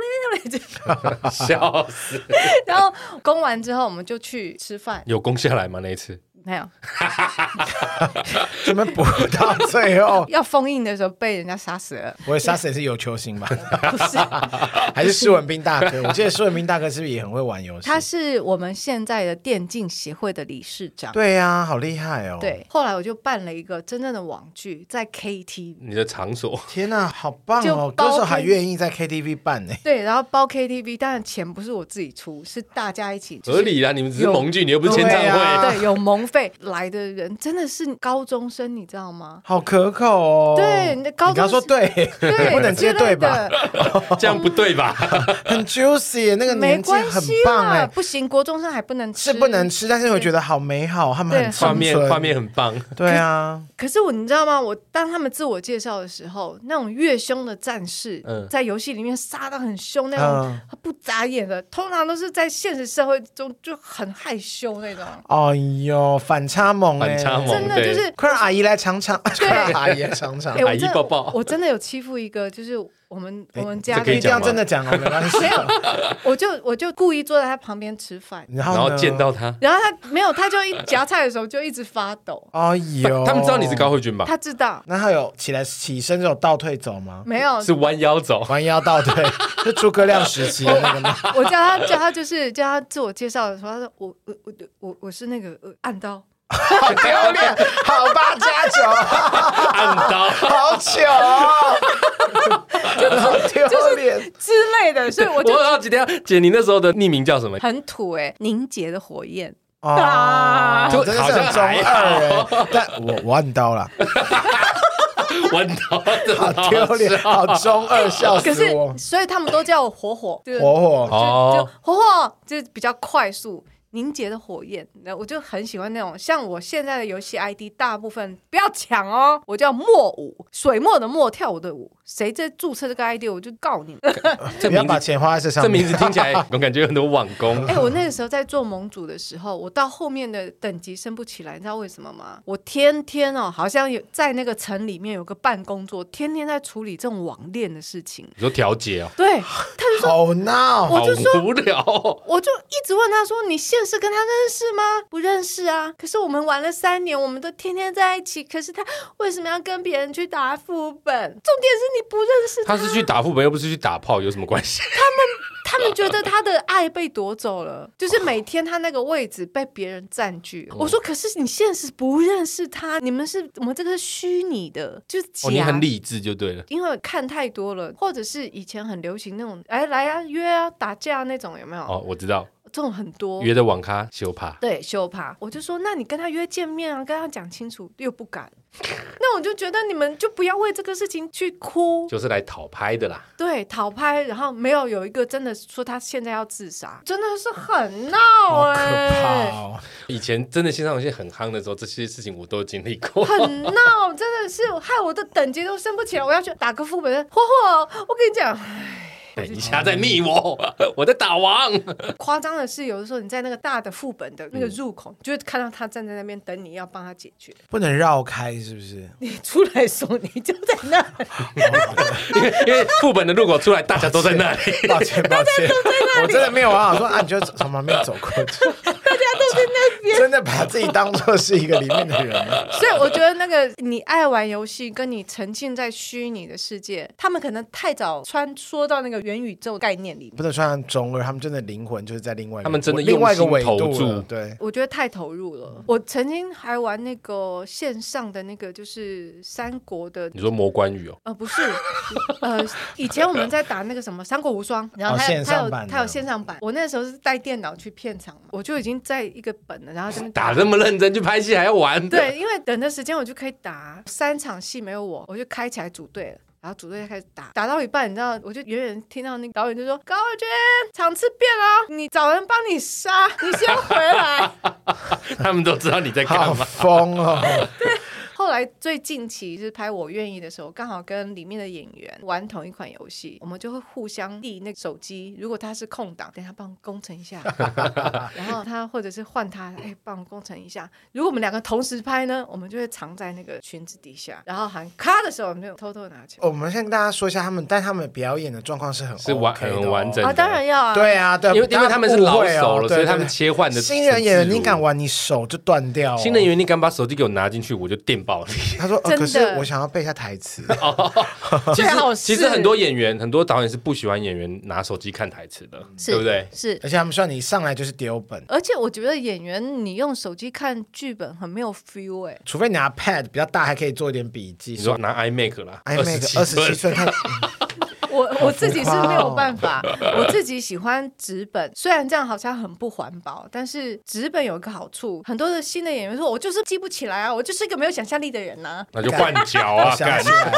哗啦，笑死。然后攻完之后，我们就去吃饭。有攻下来吗？那一次？没有，怎么补到最后？要封印的时候被人家杀死了。不会杀死也是有球星吧？不是，还是施文斌大哥？我记得施文斌大哥是不是也很会玩游戏？他是我们现在的电竞协会的理事长。对呀，好厉害哦。对，后来我就办了一个真正的网剧，在 KTV。你的场所？天哪，好棒哦！歌手还愿意在 KTV 办呢。对，然后包 KTV，当然钱不是我自己出，是大家一起。合理啊，你们只是盟剧，你又不是签唱会。对，有盟。来的人真的是高中生，你知道吗？好可口哦！对，你的高中生说对，对，不能接对吧？这样不对吧？很 juicy，那个年纪很棒哎，不行，国中生还不能吃，是不能吃，但是我觉得好美好，他们很画面画面很棒，对啊。可是我你知道吗？我当他们自我介绍的时候，那种越凶的战士，在游戏里面杀的很凶那种，不眨眼的，通常都是在现实社会中就很害羞那种。哎呦。反差萌，反差萌，真的就是快让阿姨来尝尝，快让 阿姨来尝尝，阿姨抱抱。我真的有欺负一个，就是我们我们家一定要真的讲哦，没关系。没有，我就我就故意坐在他旁边吃饭，然后见到他，然后他没有，他就一夹菜的时候就一直发抖。哎呦，他们知道你是高慧君吧？他知道。那他有起来起身这种倒退走吗？没有，是弯腰走，弯腰倒退，是诸葛亮时期的那个吗？我叫他叫他就是叫他自我介绍的时候，他说我我我我我是那个暗刀。好丢脸，好八加九，暗刀，好糗哦，好 丢脸。之类的，所以我就我好奇，等下姐，你那时候的匿名叫什么？很土哎，凝结的火焰。啊，就好像中二，但我我暗刀了，弯刀，好丢脸，好中二，笑死我。所以他们都叫我火火，火火，就就火火，就是比较快速。凝结的火焰，那我就很喜欢那种。像我现在的游戏 ID，大部分不要抢哦，我叫墨舞，水墨的墨，跳舞的舞。谁在注册这个 ID，我就告你们。不要把钱花在这上面。这名字听起来，我感觉有很多网工。哎，我那个时候在做盟主的时候，我到后面的等级升不起来，你知道为什么吗？我天天哦，好像有在那个城里面有个办工作，天天在处理这种网恋的事情。你说调解哦？对，他就说好闹，我就说无聊，我就一直问他说：“你现实跟他认识吗？不认识啊。可是我们玩了三年，我们都天天在一起。可是他为什么要跟别人去打副本？重点是。”你不认识他，他是去打副本，又不是去打炮，有什么关系？他们他们觉得他的爱被夺走了，就是每天他那个位置被别人占据。哦、我说，可是你现实不认识他，你们是我们这个是虚拟的，就是假。哦、你很理智就对了，因为看太多了，或者是以前很流行那种，哎，来啊，约啊，打架那种，有没有？哦，我知道。这种很多。约的网咖修怕，对修怕，我就说，那你跟他约见面啊，跟他讲清楚，又不敢，那我就觉得你们就不要为这个事情去哭，就是来讨拍的啦。对，讨拍，然后没有有一个真的说他现在要自杀，真的是很闹哎、欸哦。以前真的线上游戏很夯的时候，这些事情我都经历过，很闹，真的是害我的等级都升不起来，我要去打个副本，嚯嚯，我跟你讲。等一下在密我，我在打王。夸张的是，有的时候你在那个大的副本的那个入口，就会看到他站在那边等你要帮他解决，不能绕开，是不是？你出来的时候你就在那，因为因为副本的入口出来，大家都在那里。抱歉抱歉，我真的没有办法说啊，你就从旁边走过去。那边，真的把自己当做是一个里面的人。所以我觉得那个你爱玩游戏，跟你沉浸在虚拟的世界，他们可能太早穿梭到那个元宇宙概念里面，不能穿中二，他们真的灵魂就是在另外一个，他们真的另外一个维投度。对，我觉得太投入了。我曾经还玩那个线上的那个，就是三国的。你说魔关羽哦？呃，不是，呃，以前我们在打那个什么《三国无双》，然后它、哦、它有它有线上版。我那时候是带电脑去片场嘛，我就已经在一个本了，然后就 打这么认真去拍戏还要玩？对，因为等的时间我就可以打三场戏，没有我，我就开起来组队了。然后组队开始打，打到一半，你知道，我就远远听到那个导演就说：“高尔娟，场次变了，你找人帮你杀，你先回来。”他们都知道你在干嘛，疯哦。对。后来最近期是拍《我愿意》的时候，刚好跟里面的演员玩同一款游戏，我们就会互相递那个手机。如果他是空档，等下帮我工程一下。然后他或者是换他，哎，帮我工程一下。如果我们两个同时拍呢，我们就会藏在那个裙子底下，然后喊咔的时候，我们就偷偷拿起来。我们先跟大家说一下，他们但他们表演的状况是很、OK、是完很完整的。啊，当然要啊。对啊，对，因为因为他们是老手了，哦、所以他们切换的。新人演员，你敢玩，你手就断掉、哦。新人演员，你敢把手机给我拿进去，我就电爆你。他说。可是我想要背一下台词。其实其实很多演员、很多导演是不喜欢演员拿手机看台词的，对不对？是，而且他们说你上来就是丢本。而且我觉得演员你用手机看剧本很没有 feel 哎，除非你拿 pad 比较大，还可以做一点笔记。你说拿 iMac 啦，iMac 二十七寸。我我自己是没有办法，我自己喜欢纸本，虽然这样好像很不环保，但是纸本有一个好处，很多的新的演员说，我就是记不起来啊，我就是一个没有想象力的人呐、啊，那就换脚啊，想起来，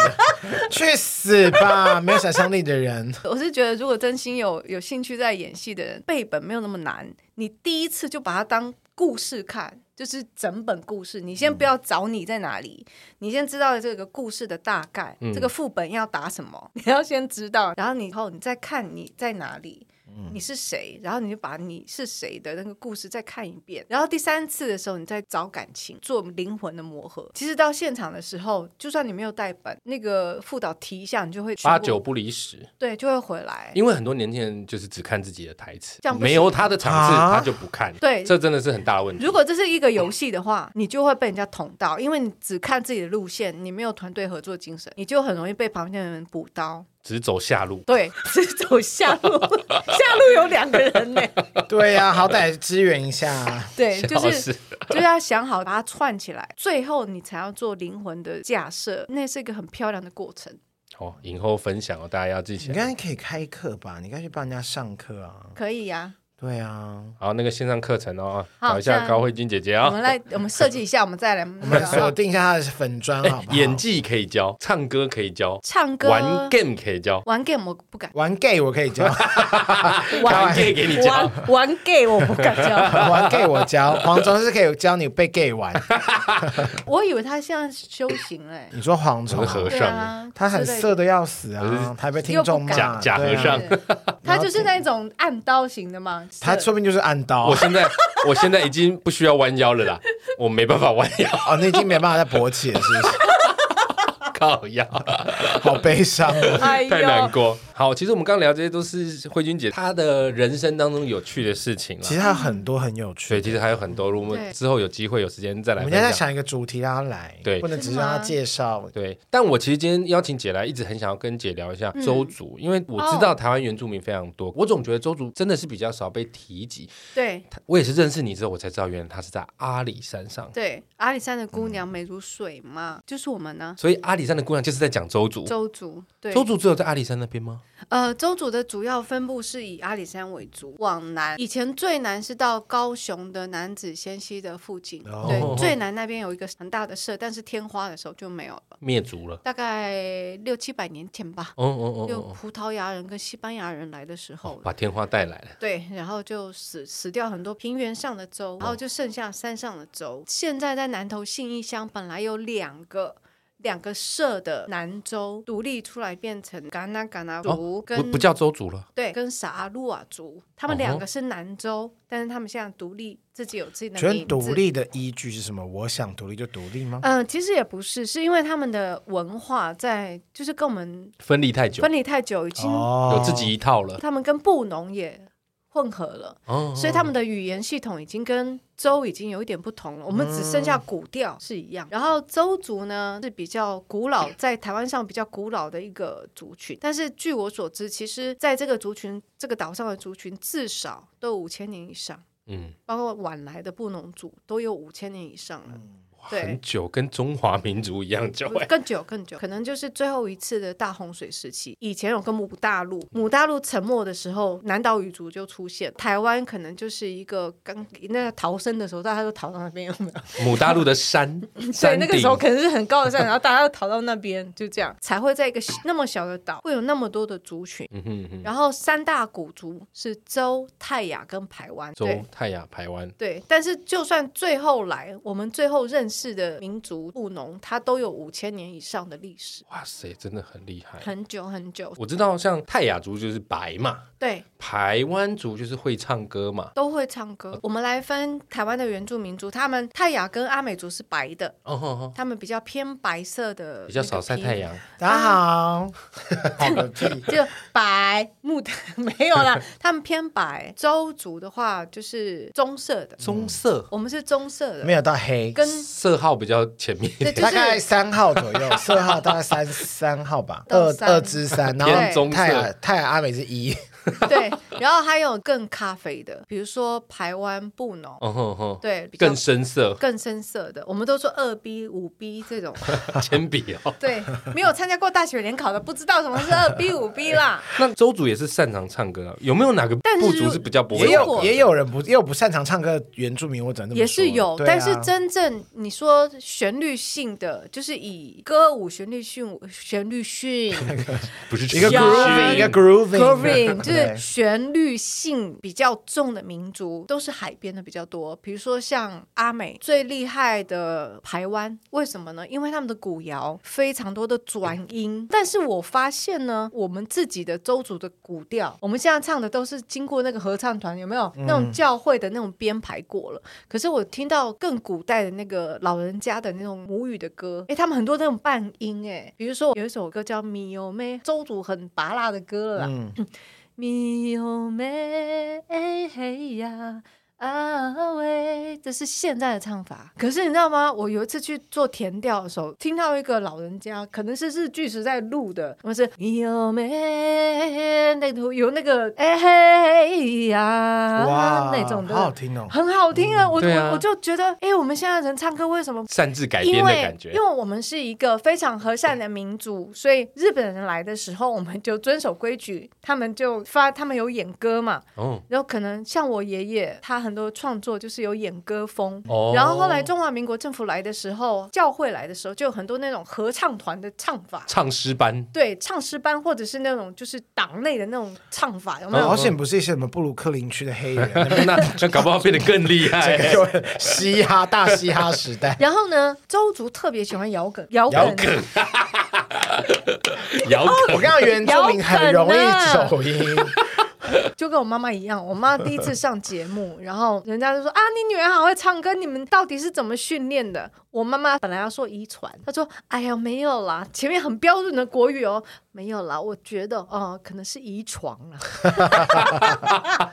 去死吧，没有想象力的人。我是觉得，如果真心有有兴趣在演戏的人，背本没有那么难，你第一次就把它当故事看。就是整本故事，你先不要找你在哪里，嗯、你先知道这个故事的大概，嗯、这个副本要打什么，你要先知道，然后你以后你再看你在哪里。你是谁？然后你就把你是谁的那个故事再看一遍，然后第三次的时候，你再找感情，做灵魂的磨合。其实到现场的时候，就算你没有带本，那个副导提一下，你就会八九不离十，对，就会回来。因为很多年轻人就是只看自己的台词，没有他的场次，啊、他就不看。对，这真的是很大的问题。如果这是一个游戏的话，你就会被人家捅到，因为你只看自己的路线，你没有团队合作精神，你就很容易被旁边的人补刀。只走下路，对，只走下路，下路有两个人呢。对呀、啊，好歹支援一下。对，就是就是要想好把它串起来，最后你才要做灵魂的架设，那是一个很漂亮的过程。哦，影后分享哦，大家要记起来。你刚才可以开课吧？你该去帮人家上课啊。可以呀、啊。对啊，好，那个线上课程哦，找一下高慧君姐姐啊。我们来，我们设计一下，我们再来，我们锁定一下她的粉专，好不好？演技可以教，唱歌可以教，唱歌。玩 game 可以教，玩 game 我不敢，玩 gay 我可以教，玩 gay 给你教，玩 gay 我不敢教，玩 gay 我教，黄忠是可以教你被 gay 玩。我以为他现在修行嘞，你说黄忠和尚，他很色的要死啊，还被听众假假和尚，他就是那种暗刀型的嘛，他说不定就是。按刀，我现在我现在已经不需要弯腰了啦，我没办法弯腰哦，你已经没办法再勃起了，是不是？靠腰，好悲伤，哎、太难过。好，其实我们刚刚聊这些都是慧君姐她的人生当中有趣的事情了。其实她很多很有趣，对，其实还有很多。如果我们之后有机会有时间再来，我们现在想一个主题让她来，对，不能只是让她介绍。对，但我其实今天邀请姐来，一直很想要跟姐聊一下周族，嗯、因为我知道台湾原住民非常多，哦、我总觉得周族真的是比较少被提及。对，我也是认识你之后，我才知道原来她是在阿里山上。对，阿里山的姑娘美如水嘛，嗯、就是我们呢。所以阿里山的姑娘就是在讲周族。周族，对，周族只有在阿里山那边吗？呃，邹族的主要分布是以阿里山为主，往南，以前最南是到高雄的南子仙溪的附近，哦、对，最南那边有一个很大的社，但是天花的时候就没有了，灭族了，大概六七百年前吧。哦哦哦，就葡萄牙人跟西班牙人来的时候，哦、把天花带来了。对，然后就死死掉很多平原上的州，然后就剩下山上的邹。现在在南投信义乡本来有两个。两个社的南州独立出来，变成噶纳噶纳族，跟、哦、不不叫州族了。对，跟撒阿鲁瓦族，他们两个是南州，哦、但是他们现在独立，自己有自己的名字。独立的依据是什么？我想独立就独立吗？嗯、呃，其实也不是，是因为他们的文化在，就是跟我们分离太久，分离太久，已经有自己一套了。他们跟布农也混合了，哦、所以他们的语言系统已经跟周已经有一点不同了。我们只剩下古调是一样。嗯、然后周族呢是比较古老，在台湾上比较古老的一个族群。但是据我所知，其实在这个族群这个岛上的族群至少都五千年以上。嗯，包括晚来的布农族都有五千年以上了。很久，跟中华民族一样久，更久更久，可能就是最后一次的大洪水时期。以前有个母大陆，母大陆沉没的时候，南岛语族就出现。台湾可能就是一个刚那个逃生的时候，大家都逃到那边，有没有？母大陆的山，所以那个时候可能是很高的山，然后大家都逃到那边，就这样才会在一个那么小的岛，会有那么多的族群。嗯哼嗯哼，然后三大古族是周、泰雅跟排湾。周、泰雅、排湾。对，但是就算最后来，我们最后认识。是的民族务农，它都有五千年以上的历史。哇塞，真的很厉害，很久很久。我知道，像泰雅族就是白嘛，对，台湾族就是会唱歌嘛，都会唱歌。我们来分台湾的原住民族，他们泰雅跟阿美族是白的，他们比较偏白色的，比较少晒太阳。大家好，就白木的 没有啦，他们偏白。邹族的话就是棕色的，棕色，我们是棕色的，没有到黑，跟。色号比较前面，大概三号左右，色号大概三三号吧，二二之三，然后泰雅泰雅阿美是一。对，然后还有更咖啡的，比如说台湾布农，哦吼吼，对，更深色，更深色的，我们都说二 B、五 B 这种 铅笔哦。对，没有参加过大学联考的，不知道什么是二 B、五 B 啦。那周主也是擅长唱歌，有没有哪个部族是比较不会？也有也有人不也有不擅长唱歌的原住民，我只能也是有，但是真正你说旋律性的，就是以歌舞旋律性旋律性，不是一个 grooving 一个 grooving 就是。旋律性比较重的民族都是海边的比较多，比如说像阿美最厉害的台湾，为什么呢？因为他们的古谣非常多的转音。但是我发现呢，我们自己的周族的古调，我们现在唱的都是经过那个合唱团，有没有那种教会的那种编排过了？可是我听到更古代的那个老人家的那种母语的歌，哎，他们很多那种半音，哎，比如说有一首歌叫《米有妹》，周族很拔辣的歌了啦。嗯 咪哟咩嘿呀。啊喂，这是现在的唱法。可是你知道吗？我有一次去做田调的时候，听到一个老人家，可能是日剧时在录的，我是有没那头有那个哎嘿呀，哇，那种的，好好听哦，很好听啊！我我我就觉得，哎，我们现在人唱歌为什么擅自改编的感觉？因为我们是一个非常和善的民族，所以日本人来的时候，我们就遵守规矩，他们就发，他们有演歌嘛，哦，然后可能像我爷爷，他很。很多创作就是有演歌风，哦、然后后来中华民国政府来的时候，教会来的时候，就有很多那种合唱团的唱法，唱诗班，对，唱诗班或者是那种就是党内的那种唱法，有没有？好险不是一些什么布鲁克林区的黑人，那那搞不好变得更厉害，嘻哈大嘻哈时代。然后呢，周族特别喜欢摇梗，摇梗，摇梗，我刚刚原住民很容易走音。就跟我妈妈一样，我妈第一次上节目，然后人家就说啊，你女儿好会唱歌，你们到底是怎么训练的？我妈妈本来要说遗传，她说哎呀没有啦，前面很标准的国语哦，没有啦，我觉得哦、呃，可能是遗传了。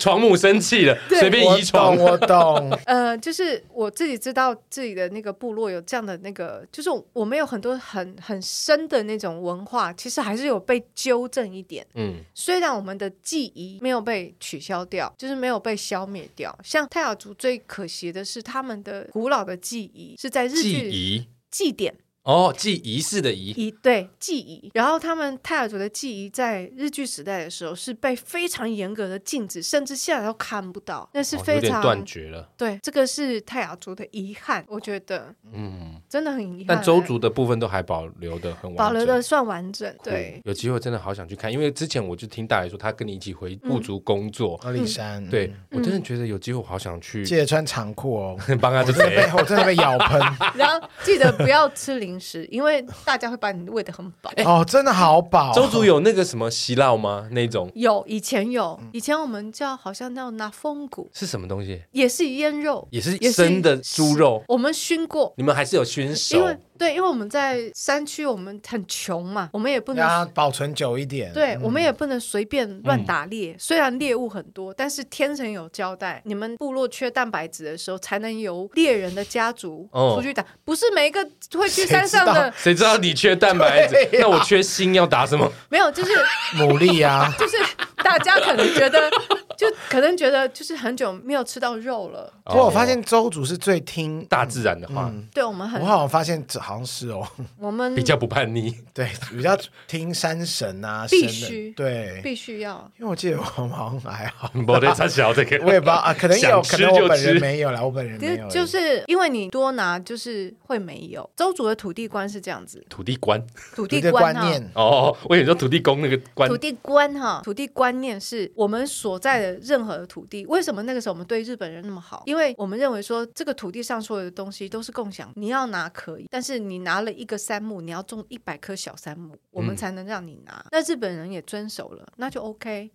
床母生气了，随便遗传，我懂。呃，就是我自己知道自己的那个部落有这样的那个，就是我们有很多很很深的那种文化，其实还是有被纠正一点。嗯。虽然我们的记忆没有被取消掉，就是没有被消灭掉。像泰雅族最可惜的是，他们的古老的记忆是在日据记忆祭典。哦，记仪式的仪，仪对记仪。然后他们泰雅族的记仪在日据时代的时候是被非常严格的禁止，甚至现在都看不到，那是非常、哦、断绝了。对，这个是泰雅族的遗憾，我觉得，嗯，真的很遗憾。但周族的部分都还保留的很完整，保留的算完整。对，有机会真的好想去看，因为之前我就听大爷说，他跟你一起回部族工作，阿里山。对，我真的觉得有机会，我好想去。记得穿长裤哦，帮他真的被我真的被咬喷。然后记得不要吃零食，因为。大家会把你喂得很饱哦，真的好饱。周主有那个什么席烙吗？那种有，以前有，以前我们叫好像叫拿风骨，是什么东西？也是腌肉，也是生的猪肉。我们熏过，你们还是有熏熟？因为对，因为我们在山区，我们很穷嘛，我们也不能让它保存久一点。对，嗯、我们也不能随便乱打猎。嗯、虽然猎物很多，但是天神有交代，你们部落缺蛋白质的时候，才能由猎人的家族出去打。哦、不是每一个会去山上的，谁知道你缺蛋白质？啊、那我缺锌要打什么？没有，就是牡蛎啊，就是大家可能觉得。就可能觉得就是很久没有吃到肉了。不过我发现周主是最听大自然的话，对我们很。我好像发现这好像是哦，我们比较不叛逆，对，比较听山神啊，必须对，必须要。因为我记得我们好像还好，我得插小这个，我也不知道啊，可能有，可能我本人没有啦，我本人没有。就是因为你多拿，就是会没有。周主的土地观是这样子，土地观，土地观念哦，我以为说土地公那个观，土地观哈，土地观念是我们所在的任何的土地。为什么那个时候我们对日本人那么好？因为我们认为说这个土地上所有的东西都是共享，你要拿可以，但是你拿了一个杉木，你要种一百棵小杉木，我们才能让你拿。嗯、那日本人也遵守了，那就 OK。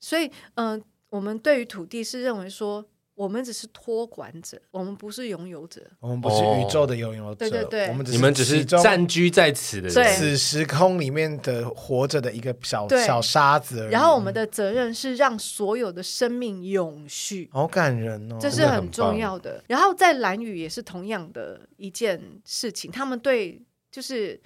所以，嗯、呃，我们对于土地是认为说。我们只是托管者，我们不是拥有者。我们不是宇宙的拥有者。对对对，我们你们只是暂居在此的人，此时空里面的活着的一个小小沙子而已。然后我们的责任是让所有的生命永续。好感人哦，这是很重要的。然后在蓝宇也是同样的一件事情，他们对就是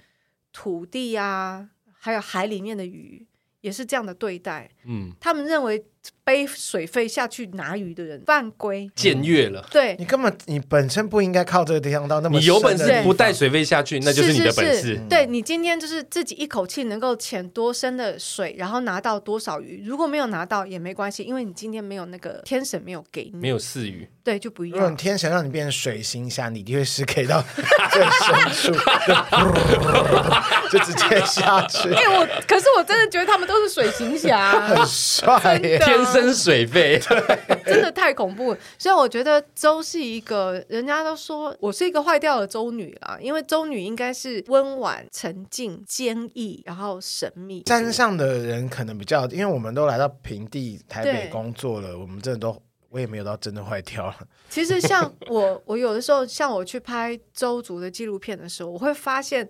土地啊，还有海里面的鱼也是这样的对待。嗯，他们认为。背水费下去拿鱼的人犯规，僭越了。对，你根本你本身不应该靠这个地方到那么。你有本事不带水费下去，那就是你的本事。是是是，对，你今天就是自己一口气能够潜多深的水，然后拿到多少鱼。如果没有拿到也没关系，因为你今天没有那个天神没有给你，没有赐予。对，就不一样。如果你天神让你变成水行侠，你一定会是给到最深处，就直接下去。哎，我可是我真的觉得他们都是水行侠，很帅耶。天生水费，真的太恐怖了。所以我觉得周是一个，人家都说我是一个坏掉的周女啦，因为周女应该是温婉、沉静、坚毅，然后神秘。山上的人可能比较，因为我们都来到平地台北工作了，我们真的都，我也没有到真的坏掉了。其实像我，我有的时候像我去拍周族的纪录片的时候，我会发现。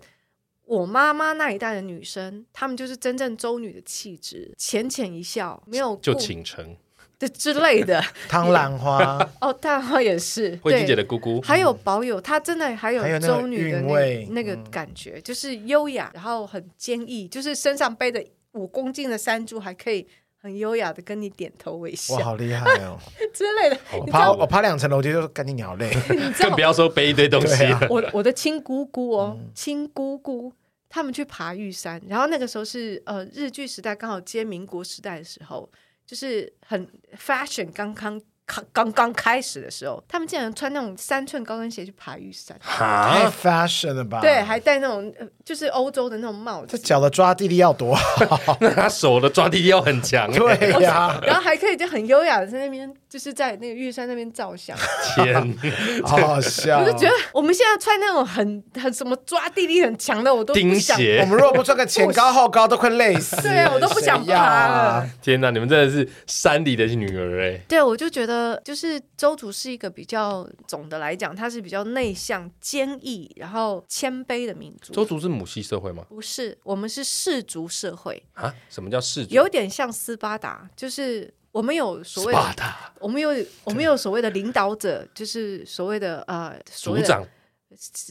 我妈妈那一代的女生，她们就是真正周女的气质，浅浅一笑，没有就倾城的之类的。唐兰花哦，唐兰花也是 慧君姐的姑姑，还有保有她真的还有周女的那那个感觉，嗯、就是优雅，然后很坚毅，就是身上背着五公斤的山猪，还可以很优雅的跟你点头微笑。哇，好厉害哦！之类的，我爬我爬两层楼梯就赶紧鸟类，更不要说背一堆东西。啊、我我的亲姑姑哦，亲、嗯、姑姑。他们去爬玉山，然后那个时候是呃日剧时代，刚好接民国时代的时候，就是很 fashion 刚刚。刚刚刚开始的时候，他们竟然穿那种三寸高跟鞋去爬玉山，太 fashion 了吧？对，还戴那种就是欧洲的那种帽子。这脚的抓地力要多好？那他手的抓地力要很强。对呀，然后还可以就很优雅的在那边，就是在那个玉山那边照相。天，好好笑！我就觉得我们现在穿那种很很什么抓地力很强的，我都不想。我们如果不穿个前高后高，都快累死。对啊，我都不想爬了。天哪，你们真的是山里的女儿哎。对，我就觉得。呃，就是周族是一个比较总的来讲，它是比较内向、坚毅，然后谦卑的民族。周族是母系社会吗？不是，我们是氏族社会啊。什么叫氏族？有点像斯巴达，就是我们有所谓的，我们有我们有所谓的领导者，就是所谓的呃，族长。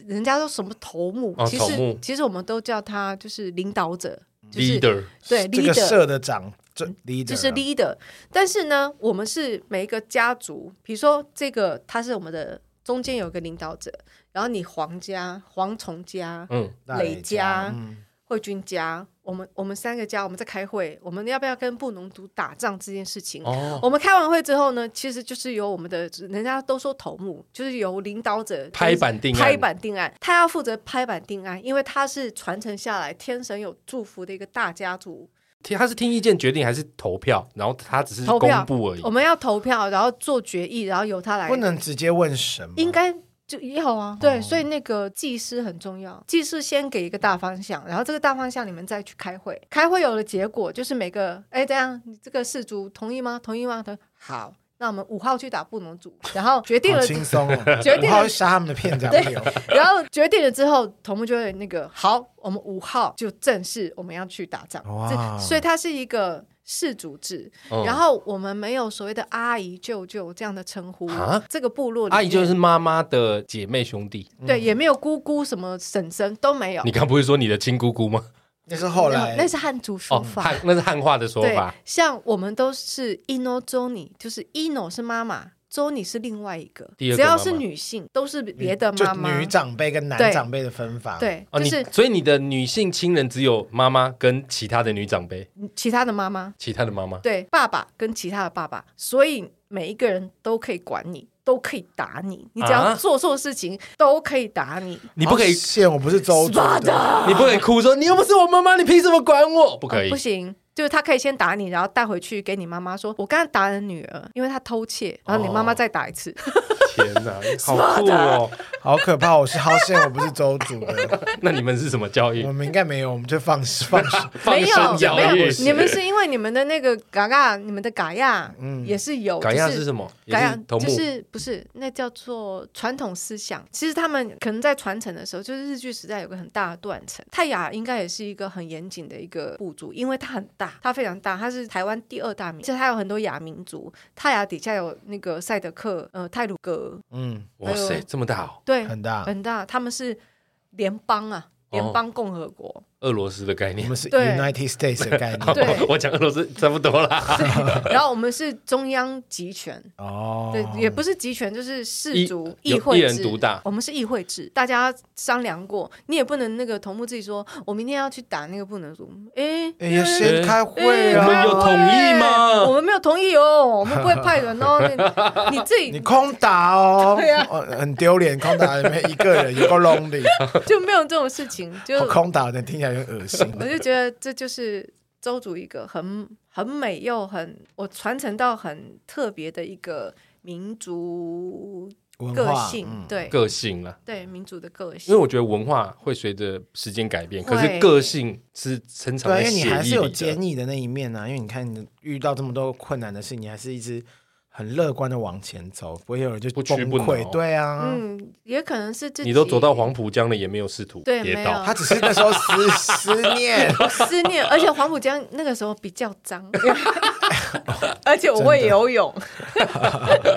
人家说什么头目？哦、其实其实我们都叫他就是领导者、就是 leader，对，这个社的长。这 leader 就是 leader，但是呢，我们是每一个家族，比如说这个他是我们的中间有一个领导者，然后你黄家、黄崇家、嗯，磊家、慧君家，我们我们三个家我们在开会，我们要不要跟布农族打仗这件事情？哦，我们开完会之后呢，其实就是由我们的人家都说头目，就是由领导者拍板定案，拍板定案，他要负责拍板定案，因为他是传承下来天神有祝福的一个大家族。他是听意见决定还是投票？然后他只是公布而已。我们要投票，然后做决议，然后由他来。不能直接问什么？应该就要啊。对，所以那个技师很重要。技师先给一个大方向，然后这个大方向你们再去开会。开会有了结果，就是每个哎，这样你这个事主同意吗？同意吗？他说好。那我们五号去打布农族，然后决定了，轻松哦，决定了五号杀他们的片长流，然后决定了之后，头目就会那个好，我们五号就正式我们要去打仗，哇。所以它是一个氏族制，嗯、然后我们没有所谓的阿姨舅舅这样的称呼，啊、这个部落里阿姨就是妈妈的姐妹兄弟，对，也没有姑姑什么婶婶都没有。你刚不是说你的亲姑姑吗？那是后来，那是汉族说法，哦、那是汉化的说法。像我们都是 ino 周尼，就是 ino 是妈妈，周尼是另外一个。妈妈只要是女性，都是别的妈妈。女长辈跟男长辈的分法。对，就是、哦、所以你的女性亲人只有妈妈跟其他的女长辈，其他的妈妈，其他的妈妈，对，爸爸跟其他的爸爸，所以每一个人都可以管你。都可以打你，你只要做错事情、啊、都可以打你。你不可以现我不是周你不可以哭说你又不是我妈妈，你凭什么管我？不可以，啊、不行。就是他可以先打你，然后带回去给你妈妈说：“我刚刚打了女儿，因为她偷窃。”然后你妈妈再打一次。天哪，好酷哦，好可怕！我是好险，我不是周主的。那你们是什么交易？我们应该没有，我们就放放 没有没有。你们是因为你们的那个嘎嘎，你们的嘎亚，嗯，也是有。嘎亚是什么？嘎亚就是不是那叫做传统思想。其实他们可能在传承的时候，就是日剧时代有个很大的断层。泰雅应该也是一个很严谨的一个部族，因为它很大。它非常大，它是台湾第二大民，其实它有很多雅民族。泰雅底下有那个赛德克，呃，泰鲁阁，嗯，哇塞，这么大哦，对，很大。很大，他们是联邦啊，联邦共和国。哦俄罗斯的概念，我们是 United States 的概念。对，我讲俄罗斯差不多啦。然后我们是中央集权。哦。对，也不是集权，就是氏族议会制。一人独大。我们是议会制，大家商量过，你也不能那个同步自己说，我明天要去打那个不能说。哎，要先开会啊。我们有同意吗？我们没有同意哦，我们不会派人哦。你 自己。你空打哦。对呀。很丢脸，空打里面一个人有个 lonely。就没有这种事情，就空打的听起来。很恶心，我就觉得这就是周主一个很很美又很我传承到很特别的一个民族个性，嗯、对个性了，对民族的个性。因为我觉得文化会随着时间改变，可是个性是成长在血液里的。对，因为你还是有坚毅的那一面啊。因为你看，你遇到这么多困难的事，你还是一直。很乐观的往前走，不会有人就崩溃。不屈不挠。对啊，嗯，也可能是自己。你都走到黄浦江了，也没有试图跌倒。他只是那时候思 思念，思念。而且黄浦江那个时候比较脏，而且我会游泳。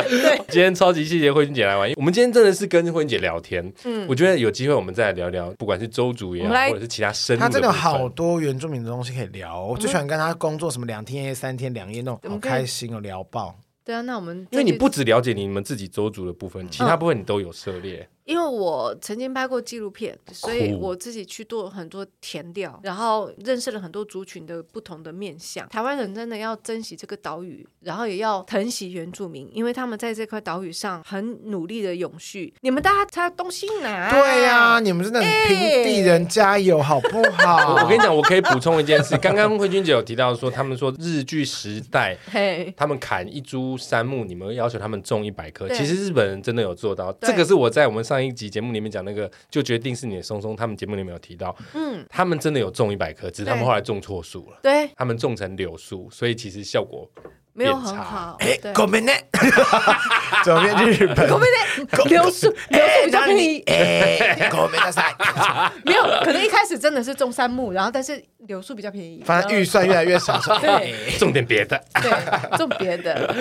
对，今天超级谢谢慧君姐来玩。我们今天真的是跟慧君姐聊天。嗯，我觉得有机会我们再来聊聊，不管是周族也好，或者是其他生。他真的好多原住民的东西可以聊。我最喜欢跟他工作什么两天一夜、三天两夜那种，好开心哦，聊爆。对啊，那我们因为你不只了解你们自己周族的部分，其他部分你都有涉猎。因为我曾经拍过纪录片，所以我自己去做很多填调，然后认识了很多族群的不同的面相。台湾人真的要珍惜这个岛屿，然后也要疼惜原住民，因为他们在这块岛屿上很努力的永续。你们大家才东西拿，对呀、啊，你们真的平地人加油，好不好？我跟你讲，我可以补充一件事。刚刚慧君姐有提到说，他们说日据时代，他们砍一株杉木，你们要求他们种一百棵。其实日本人真的有做到，这个是我在我们上。上一集节目里面讲那个，就决定是你的松松，他们节目里面有提到，嗯，他们真的有种一百棵，只是他们后来种错树了，对，他们种成柳树，所以其实效果。没有很好，哎，狗妹呢？走遍日本，狗妹呢？柳树，柳树比较便宜。哎，狗妹赛没有，可能一开始真的是种杉木，然后但是柳树比较便宜。反正预算越来越少，对，种点别的，对，种别的，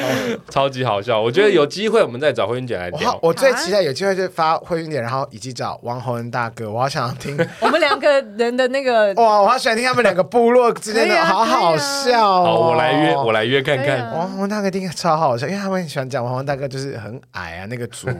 超级好笑。我觉得有机会我们再找慧君姐来聊。我最期待有机会就发慧君姐，然后以及找王洪恩大哥，我好想听 我们两个人的那个哇，我好喜欢听他们两个部落之间的，好好笑。好，我来约，我来约看看。王洪大哥听超好笑，因为他们很喜欢讲王洪大哥就是很矮啊，那个猪。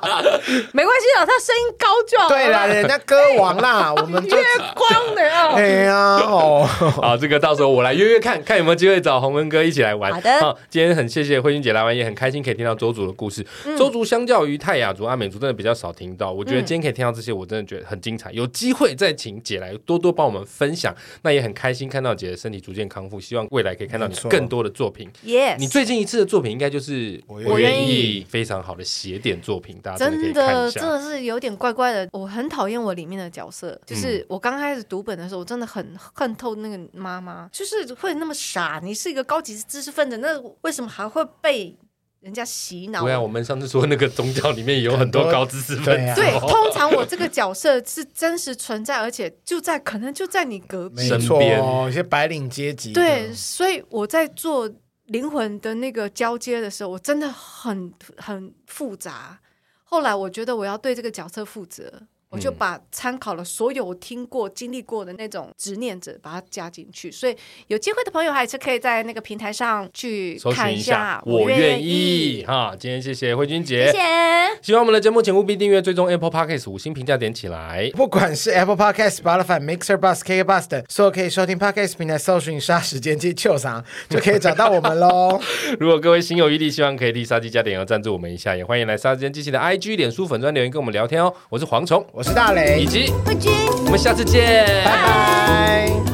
没关系啊，他声音高就好。对啦，人家歌王啦，我们月光的哦。哎呀哦，好，这个到时候我来约约看看有没有机会找洪文哥一起来玩。好的，好，今天很谢谢慧君姐来玩，也很开心可以听到周族的故事。周族相较于泰雅族、阿美族，真的比较少听到。我觉得今天可以听到这些，我真的觉得很精彩。有机会再请姐来多多帮我们分享，那也很开心看到姐的身体逐渐康复，希望未来可以看到你更多的作品。Yes，你最近一次的作品应该就是我愿意，非常好的写点作品。大家真的真。的真的是有点怪怪的，我很讨厌我里面的角色，就是我刚开始读本的时候，我真的很恨透那个妈妈，就是会那么傻。你是一个高级知识分子，那为什么还会被人家洗脑？对啊，我们上次说那个宗教里面有很多高知识分子，对，通常我这个角色是真实存在，而且就在可能就在你隔壁，没错，一些白领阶级。对，所以我在做。灵魂的那个交接的时候，我真的很很复杂。后来我觉得我要对这个角色负责。我就把参考了所有我听过、经历过的那种执念者，把它加进去。所以有机会的朋友还是可以在那个平台上去看一下。我愿意哈，今天谢谢慧君姐，谢谢。喜欢我们的节目，请务必订阅、追踪 Apple Podcast 五星评价点起来。不管是 Apple Podcast、Spotify、Mixer、Bus、KK Bus 等所有可以收听 Podcast 平台，搜寻“杀时间机”秋桑就可以找到我们喽。如果各位心有余力，希望可以替杀鸡加点油赞助我们一下，也欢迎来杀时间机器的 IG、脸书粉专留言跟我们聊天哦。我是蝗虫。我是大雷。以及我们下次见。拜拜。